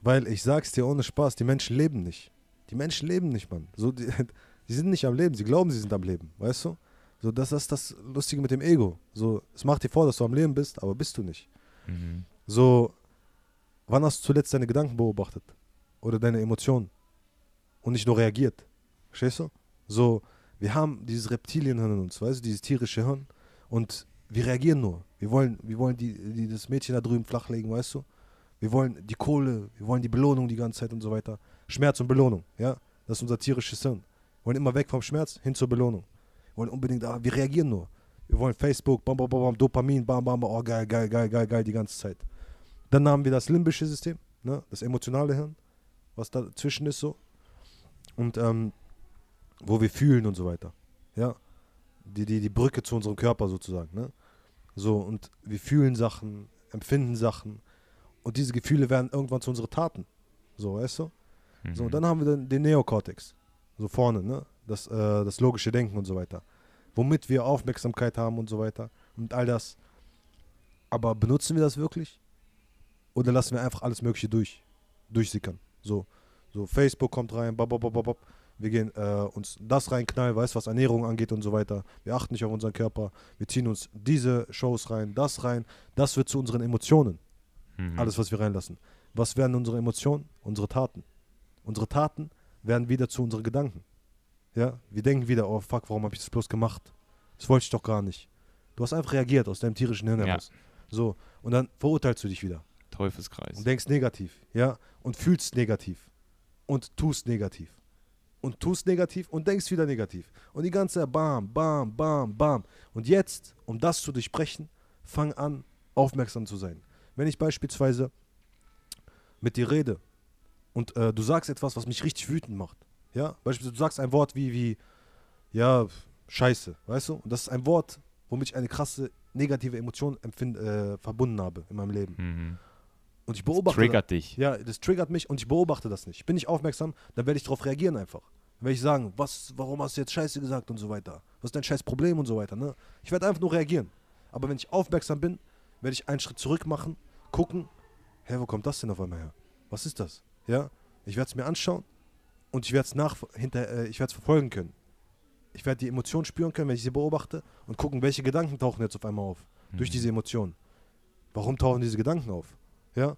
Weil ich sag's dir ohne Spaß, die Menschen leben nicht. Die Menschen leben nicht, Mann. So, die, die sind nicht am Leben, sie glauben, sie sind am Leben, weißt du? So, das ist das Lustige mit dem Ego. So, es macht dir vor, dass du am Leben bist, aber bist du nicht. Mhm. So, wann hast du zuletzt deine Gedanken beobachtet? Oder deine Emotionen? Und nicht nur reagiert. Verstehst du? So, wir haben dieses Reptilienhirn in uns, weißt du, dieses tierische Hirn. Und wir reagieren nur. Wir wollen, wir wollen die, die, das Mädchen da drüben flachlegen, weißt du? Wir wollen die Kohle, wir wollen die Belohnung die ganze Zeit und so weiter. Schmerz und Belohnung, ja? Das ist unser tierisches Hirn. Wir wollen immer weg vom Schmerz hin zur Belohnung. Wir wollen unbedingt, ah, wir reagieren nur. Wir wollen Facebook, bam, bam, bam, Dopamin, bam, bam, bam, oh geil, geil, geil, geil, geil, die ganze Zeit. Dann haben wir das limbische System, ne? das emotionale Hirn, was dazwischen ist so. Und ähm, wo wir fühlen und so weiter. Ja. Die, die, die Brücke zu unserem Körper sozusagen. Ne? So, und wir fühlen Sachen, empfinden Sachen. Und diese Gefühle werden irgendwann zu unseren Taten. So, weißt du? So, Mhm. und dann haben wir den, den Neokortex. So vorne, ne? Das, äh, das logische Denken und so weiter. Womit wir Aufmerksamkeit haben und so weiter. Und all das. Aber benutzen wir das wirklich? Oder lassen wir einfach alles Mögliche durch, durchsickern? So, so Facebook kommt rein, bab, bab, bab, bab, bab. wir gehen äh, uns das reinknallen, weißt was Ernährung angeht und so weiter. Wir achten nicht auf unseren Körper. Wir ziehen uns diese Shows rein, das rein. Das wird zu unseren Emotionen. Mhm. Alles, was wir reinlassen. Was werden unsere Emotionen? Unsere Taten. Unsere Taten werden wieder zu unseren Gedanken. Ja, wir denken wieder, oh fuck, warum habe ich das bloß gemacht? Das wollte ich doch gar nicht. Du hast einfach reagiert aus deinem tierischen Hirn Ja. heraus. So, und dann verurteilst du dich wieder Teufelskreis. und denkst negativ, ja, und fühlst negativ und tust negativ und tust negativ und denkst wieder negativ und die ganze bam, bam, bam, bam. Und jetzt, um das zu durchbrechen, fang an, aufmerksam zu sein. Wenn ich beispielsweise mit dir rede und äh, du sagst etwas, was mich richtig wütend macht, ja, beispielsweise du sagst ein Wort wie, wie, ja, Scheiße, weißt du, und das ist ein Wort, womit ich eine krasse negative Emotion empfind, äh, verbunden habe in meinem Leben. Mhm. Und ich beobachte Triggert dich. ja, das triggert mich und ich beobachte das nicht. Ich bin nicht aufmerksam, dann werde ich darauf reagieren einfach. Dann werde ich sagen, was, warum hast du jetzt Scheiße gesagt und so weiter? Was ist dein scheiß Problem und so weiter, ne? Ich werde einfach nur reagieren. Aber wenn ich aufmerksam bin, werde ich einen Schritt zurück machen, gucken, hä, wo kommt das denn auf einmal her? Was ist das? Ja? Ich werde es mir anschauen und ich werde es nach, hinter, äh, ich werde es verfolgen können. Ich werde die Emotionen spüren können, wenn ich sie beobachte und gucken, welche Gedanken tauchen jetzt auf einmal auf. Durch Mhm. diese Emotionen. Warum tauchen diese Gedanken auf? Ja?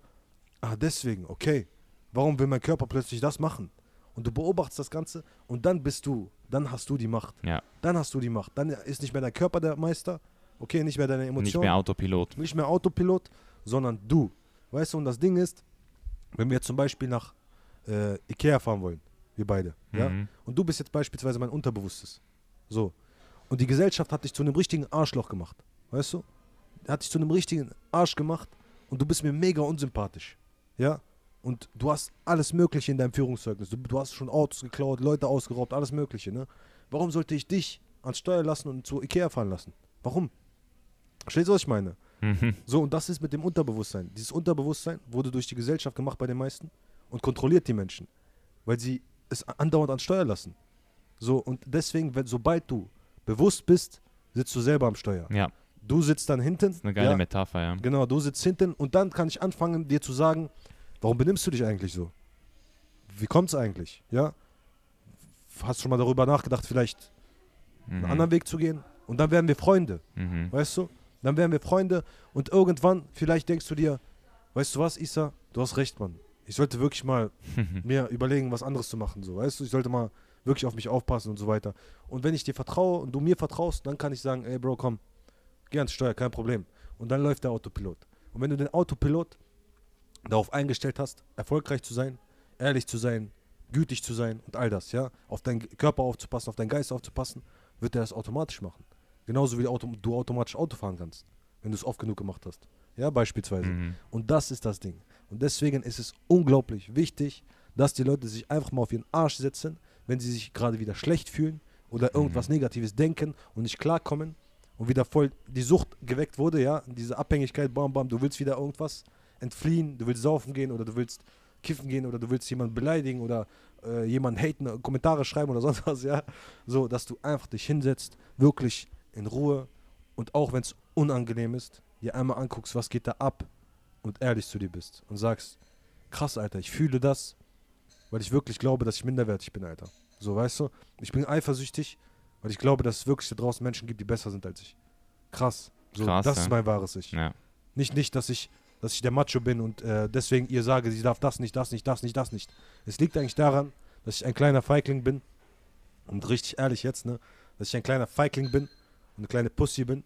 Ah, deswegen, okay. Warum will mein Körper plötzlich das machen? Und du beobachtest das Ganze und dann bist du, dann hast du die Macht. Ja. Dann hast du die Macht. Dann ist nicht mehr dein Körper der Meister, okay, nicht mehr deine Nicht Emotionen, mehr Autopilot. nicht mehr Autopilot, sondern du. Weißt du, und das Ding ist, wenn wir zum Beispiel nach äh, Ikea fahren wollen, wir beide, ja, Mhm. und du bist jetzt beispielsweise mein Unterbewusstes. So. Und die Gesellschaft hat dich zu einem richtigen Arschloch gemacht. Weißt du? Hat dich zu einem richtigen Arsch gemacht und du bist mir mega unsympathisch. Ja? Und du hast alles Mögliche in deinem Führungszeugnis. Du, du hast schon Autos geklaut, Leute ausgeraubt, alles Mögliche. Ne? Warum sollte ich dich ans Steuer lassen und zu Ikea fahren lassen? Warum? Verstehst du, was ich meine? Mhm. So, und das ist mit dem Unterbewusstsein. Dieses Unterbewusstsein wurde durch die Gesellschaft gemacht bei den meisten und kontrolliert die Menschen, weil sie es andauernd an Steuer lassen. So, und deswegen, wenn, sobald du bewusst bist, sitzt du selber am Steuer. Ja, Du sitzt dann hinten. ist eine geile ja, Metapher, ja. Genau, du sitzt hinten und dann kann ich anfangen, dir zu sagen, warum benimmst du dich eigentlich so? Wie kommt's eigentlich? Ja? Hast schon mal darüber nachgedacht, vielleicht einen Mhm. anderen Weg zu gehen? Und dann werden wir Freunde. Mhm. Weißt du? Dann wären wir Freunde und irgendwann, vielleicht denkst du dir, weißt du was, Isa, du hast recht, Mann. Ich sollte wirklich mal mir überlegen, was anderes zu machen, so, weißt du? Ich sollte mal wirklich auf mich aufpassen und so weiter. Und wenn ich dir vertraue und du mir vertraust, dann kann ich sagen, ey Bro, komm, geh ans Steuer, kein Problem. Und dann läuft der Autopilot. Und wenn du den Autopilot darauf eingestellt hast, erfolgreich zu sein, ehrlich zu sein, gütig zu sein und all das, ja, auf deinen Körper aufzupassen, auf deinen Geist aufzupassen, wird er das automatisch machen. Genauso wie du, autom du automatisch Auto fahren kannst, wenn du es oft genug gemacht hast. Ja, beispielsweise. Mhm. Und das ist das Ding. Und deswegen ist es unglaublich wichtig, dass die Leute sich einfach mal auf ihren Arsch setzen, wenn sie sich gerade wieder schlecht fühlen oder irgendwas Negatives denken und nicht klarkommen und wieder voll die Sucht geweckt wurde, ja, diese Abhängigkeit, bam, bam, du willst wieder irgendwas entfliehen, du willst saufen gehen oder du willst kiffen gehen oder du willst jemanden beleidigen oder äh, jemanden haten, Kommentare schreiben oder sonst was, ja, so, dass du einfach dich hinsetzt, wirklich in Ruhe und auch wenn es unangenehm ist, dir einmal anguckst, was geht da ab und ehrlich zu dir bist und sagst, krass, Alter, ich fühle das, weil ich wirklich glaube, dass ich minderwertig bin, Alter. So, weißt du? Ich bin eifersüchtig, weil ich glaube, dass es wirklich da draußen Menschen gibt, die besser sind als ich. Krass. So, Krass, das ja. ist mein wahres Ich. Ja. Nicht, nicht, dass ich, dass ich der Macho bin und äh, deswegen ihr sage, sie darf das nicht, das nicht, das nicht, das nicht. Es liegt eigentlich daran, dass ich ein kleiner Feigling bin und richtig ehrlich jetzt, ne, dass ich ein kleiner Feigling bin und eine kleine Pussy bin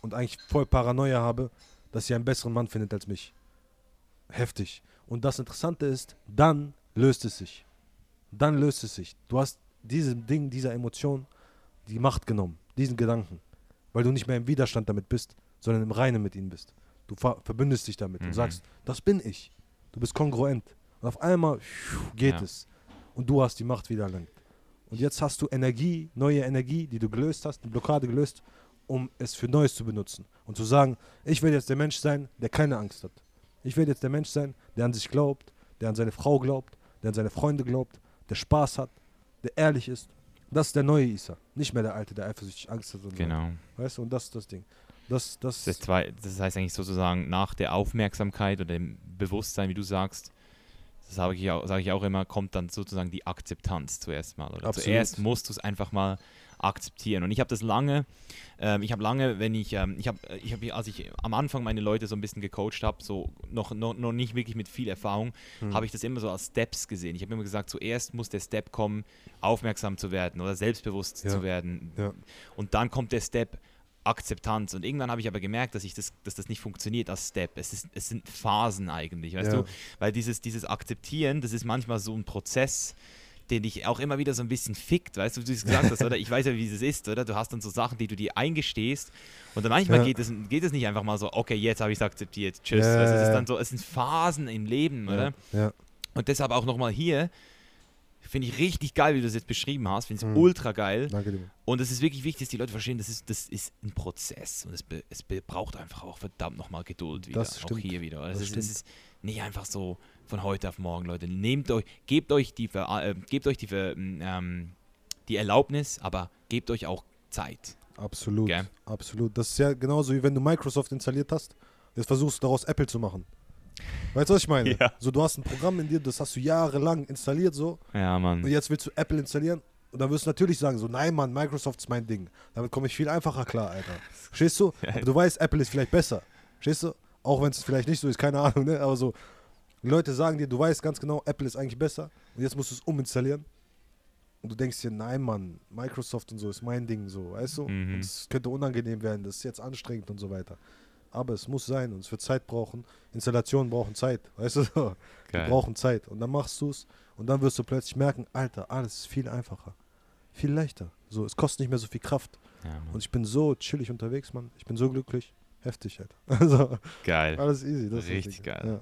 und eigentlich voll Paranoia habe, dass sie einen besseren Mann findet als mich. Heftig. Und das Interessante ist, dann löst es sich. Dann löst es sich. Du hast diesem Ding, dieser Emotion die Macht genommen, diesen Gedanken, weil du nicht mehr im Widerstand damit bist, sondern im Reinen mit ihnen bist. Du ver verbündest dich damit Mhm. und sagst, das bin ich. Du bist kongruent. Und auf einmal geht Ja. es. Und du hast die Macht wieder erlangt. Und jetzt hast du Energie, neue Energie, die du gelöst hast, die Blockade gelöst, um es für Neues zu benutzen. Und zu sagen, ich will jetzt der Mensch sein, der keine Angst hat. Ich will jetzt der Mensch sein, der an sich glaubt, der an seine Frau glaubt, der an seine Freunde glaubt, der Spaß hat, der ehrlich ist. Das ist der neue Isa. Nicht mehr der alte, der eifersüchtig Angst hat. Genau. Weißt du, und das ist das Ding. Das, das, Das, zwei, das heißt eigentlich sozusagen nach der Aufmerksamkeit oder dem Bewusstsein, wie du sagst, das sage ich, auch, sage ich auch immer, kommt dann sozusagen die Akzeptanz zuerst mal. Zuerst musst du es einfach mal akzeptieren. Und ich habe das lange, ähm, ich habe lange, wenn ich, ähm, ich habe, ich habe, als ich am Anfang meine Leute so ein bisschen gecoacht habe, so noch, noch, noch nicht wirklich mit viel Erfahrung, Hm. habe ich das immer so als Steps gesehen. Ich habe immer gesagt, zuerst muss der Step kommen, aufmerksam zu werden oder selbstbewusst Ja. zu werden. Ja. Und dann kommt der Step Akzeptanz. Und irgendwann habe ich aber gemerkt, dass, ich das, dass das nicht funktioniert als Step. Es, ist, es sind Phasen eigentlich, weißt Ja. du? Weil dieses, dieses Akzeptieren, das ist manchmal so ein Prozess, den dich auch immer wieder so ein bisschen fickt, weißt du, wie du es gesagt hast, oder? Ich weiß ja, wie es ist, oder? Du hast dann so Sachen, die du dir eingestehst und dann manchmal Ja. geht, es, geht es nicht einfach mal so, okay, jetzt habe ich es akzeptiert, tschüss. Ja, weißt es ist dann so, es sind Phasen im Leben, oder? Ja. Und deshalb auch nochmal hier, finde ich richtig geil, wie du das jetzt beschrieben hast, finde es Mhm. ultra geil. Danke dir. Und es ist wirklich wichtig, dass die Leute verstehen, das ist, das ist ein Prozess und es, be, es braucht einfach auch verdammt nochmal Geduld wieder. Das auch stimmt. hier wieder. Das Es ist, es ist nicht einfach so von heute auf morgen, Leute. Nehmt euch, gebt euch die, äh, gebt euch die, Ver, ähm, die Erlaubnis, aber gebt euch auch Zeit. Absolut. Gell? Absolut. Das ist ja genauso wie wenn du Microsoft installiert hast, jetzt versuchst du daraus Apple zu machen. Weißt du, was ich meine? Ja. So, du hast ein Programm in dir, das hast du jahrelang installiert so Ja, und Mann. jetzt willst du Apple installieren und dann wirst du natürlich sagen so, nein Mann, Microsoft ist mein Ding. Damit komme ich viel einfacher klar, Alter. Verstehst du? Aber du weißt, Apple ist vielleicht besser. Verstehst du? Auch wenn es vielleicht nicht so ist, keine Ahnung, ne? Aber so, die Leute sagen dir, du weißt ganz genau, Apple ist eigentlich besser und jetzt musst du es uminstallieren. Und du denkst dir, nein, Mann, Microsoft und so ist mein Ding, so, weißt du? Mhm. Und es könnte unangenehm werden, das ist jetzt anstrengend und so weiter. Aber es muss sein und es wird Zeit brauchen. Installationen brauchen Zeit, weißt du? so. Die brauchen Zeit. Und dann machst du es und dann wirst du plötzlich merken, Alter, alles ist viel einfacher. Viel leichter. So, es kostet nicht mehr so viel Kraft. Ja. Und ich bin so chillig unterwegs, Mann. Ich bin so glücklich. Heftig, Alter. Also, Geil. alles easy. Das Richtig Ding. geil.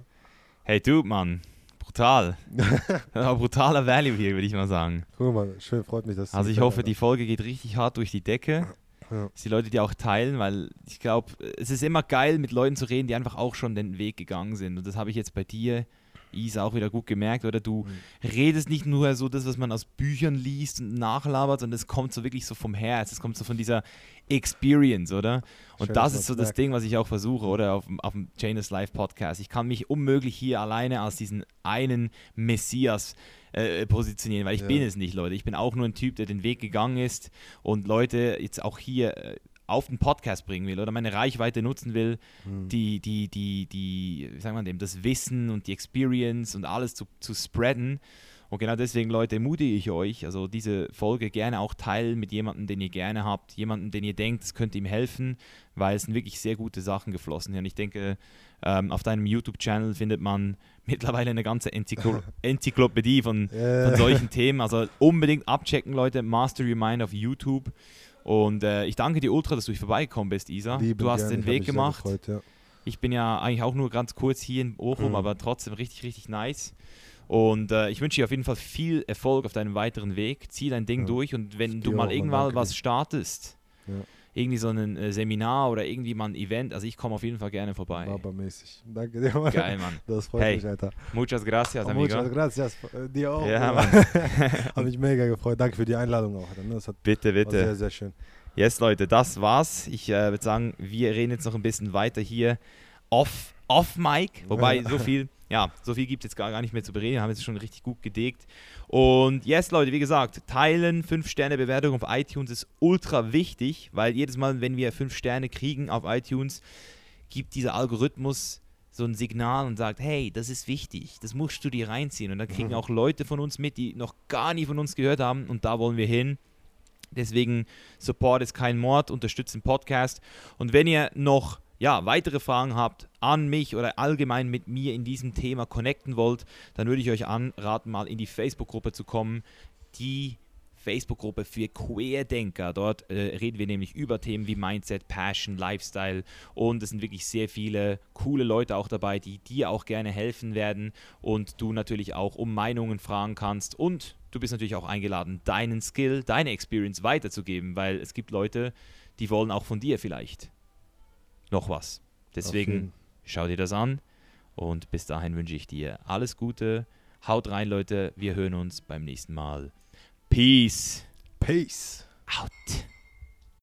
Hey, du, Mann. Brutal. Brutaler Value hier, würde ich mal sagen. Guck mal, schön, freut mich, dass du Also ich hoffe, die Folge geht richtig hart durch die Decke. Ja. Dass die Leute die auch teilen, weil ich glaube, es ist immer geil, mit Leuten zu reden, die einfach auch schon den Weg gegangen sind. Und das habe ich jetzt bei dir, Isa, auch wieder gut gemerkt. Oder du Mhm. redest nicht nur so das, was man aus Büchern liest und nachlabert, sondern es kommt so wirklich so vom Herz. Es kommt so von dieser Experience, oder? Und Schön, das ist so das merkt. Ding, was ich auch versuche, oder? Auf, dem- auf dem Janus Live Podcast. Ich kann mich unmöglich hier alleine als diesen einen Messias äh, positionieren, weil ich Ja. bin es nicht, Leute. Ich bin auch nur ein Typ, der den Weg gegangen ist und Leute jetzt auch hier äh, auf den Podcast bringen will oder meine Reichweite nutzen will, Mhm. die, die, die, die, wie sagt man dem, das Wissen und die Experience und alles zu, zu spreaden. Und genau deswegen, Leute, ermutige ich euch, also diese Folge gerne auch teilen mit jemandem, den ihr gerne habt, jemandem, den ihr denkt, es könnte ihm helfen, weil es sind wirklich sehr gute Sachen geflossen. Und ich denke, ähm, auf deinem YouTube-Channel findet man mittlerweile eine ganze Enzyklo Enzyklopädie von, von solchen Themen. Also unbedingt abchecken, Leute. Master Your Mind auf YouTube. Und äh, ich danke dir ultra, dass du vorbeigekommen bist, Isa. Lieben du hast gerne, den Weg gemacht. gefreut, ja. Ich bin ja eigentlich auch nur ganz kurz hier in Bochum, Mhm. aber trotzdem richtig, richtig nice. Und äh, ich wünsche dir auf jeden Fall viel Erfolg auf deinem weiteren Weg. Zieh dein Ding Ja. durch und wenn du mal irgendwann was startest, Ja. Irgendwie so ein äh, Seminar oder irgendwie mal ein Event. Also ich komme auf jeden Fall gerne vorbei. Barbermäßig. Danke dir, Mann. Geil, Mann. Das freut Hey, mich, Alter. Muchas gracias, Oh, amigo. muchas gracias. Dir auch. Ja. Mann. Hat mich mega gefreut. Danke für die Einladung auch. Ne? Das hat, Bitte, bitte. sehr, sehr schön. Yes, Leute, das war's. Ich äh, würde sagen, wir reden jetzt noch ein bisschen weiter hier off, off Mic. Wobei, so viel, ja, so viel gibt es jetzt gar, gar nicht mehr zu bereden. Wir haben jetzt schon richtig gut gedeckt. Und yes, Leute, wie gesagt, teilen, 5-Sterne-Bewertung auf iTunes ist ultra wichtig, weil jedes Mal, wenn wir 5 Sterne kriegen auf iTunes, gibt dieser Algorithmus so ein Signal und sagt, hey, das ist wichtig, das musst du dir reinziehen. Und dann kriegen Mhm. auch Leute von uns mit, die noch gar nie von uns gehört haben und da wollen wir hin. Deswegen Support ist kein Mord, unterstützt den Podcast. Und wenn ihr noch ja, weitere Fragen habt an mich oder allgemein mit mir in diesem Thema connecten wollt, dann würde ich euch anraten, mal in die Facebook-Gruppe zu kommen. Die Facebook-Gruppe für Querdenker. Dort äh, reden wir nämlich über Themen wie Mindset, Passion, Lifestyle. Und es sind wirklich sehr viele coole Leute auch dabei, die dir auch gerne helfen werden. Und du natürlich auch um Meinungen fragen kannst. Und du bist natürlich auch eingeladen, deinen Skill, deine Experience weiterzugeben, weil es gibt Leute, die wollen auch von dir vielleicht noch was. Deswegen schau dir das an und bis dahin wünsche ich dir alles Gute. Haut rein, Leute. Wir hören uns beim nächsten Mal. Peace Peace. out.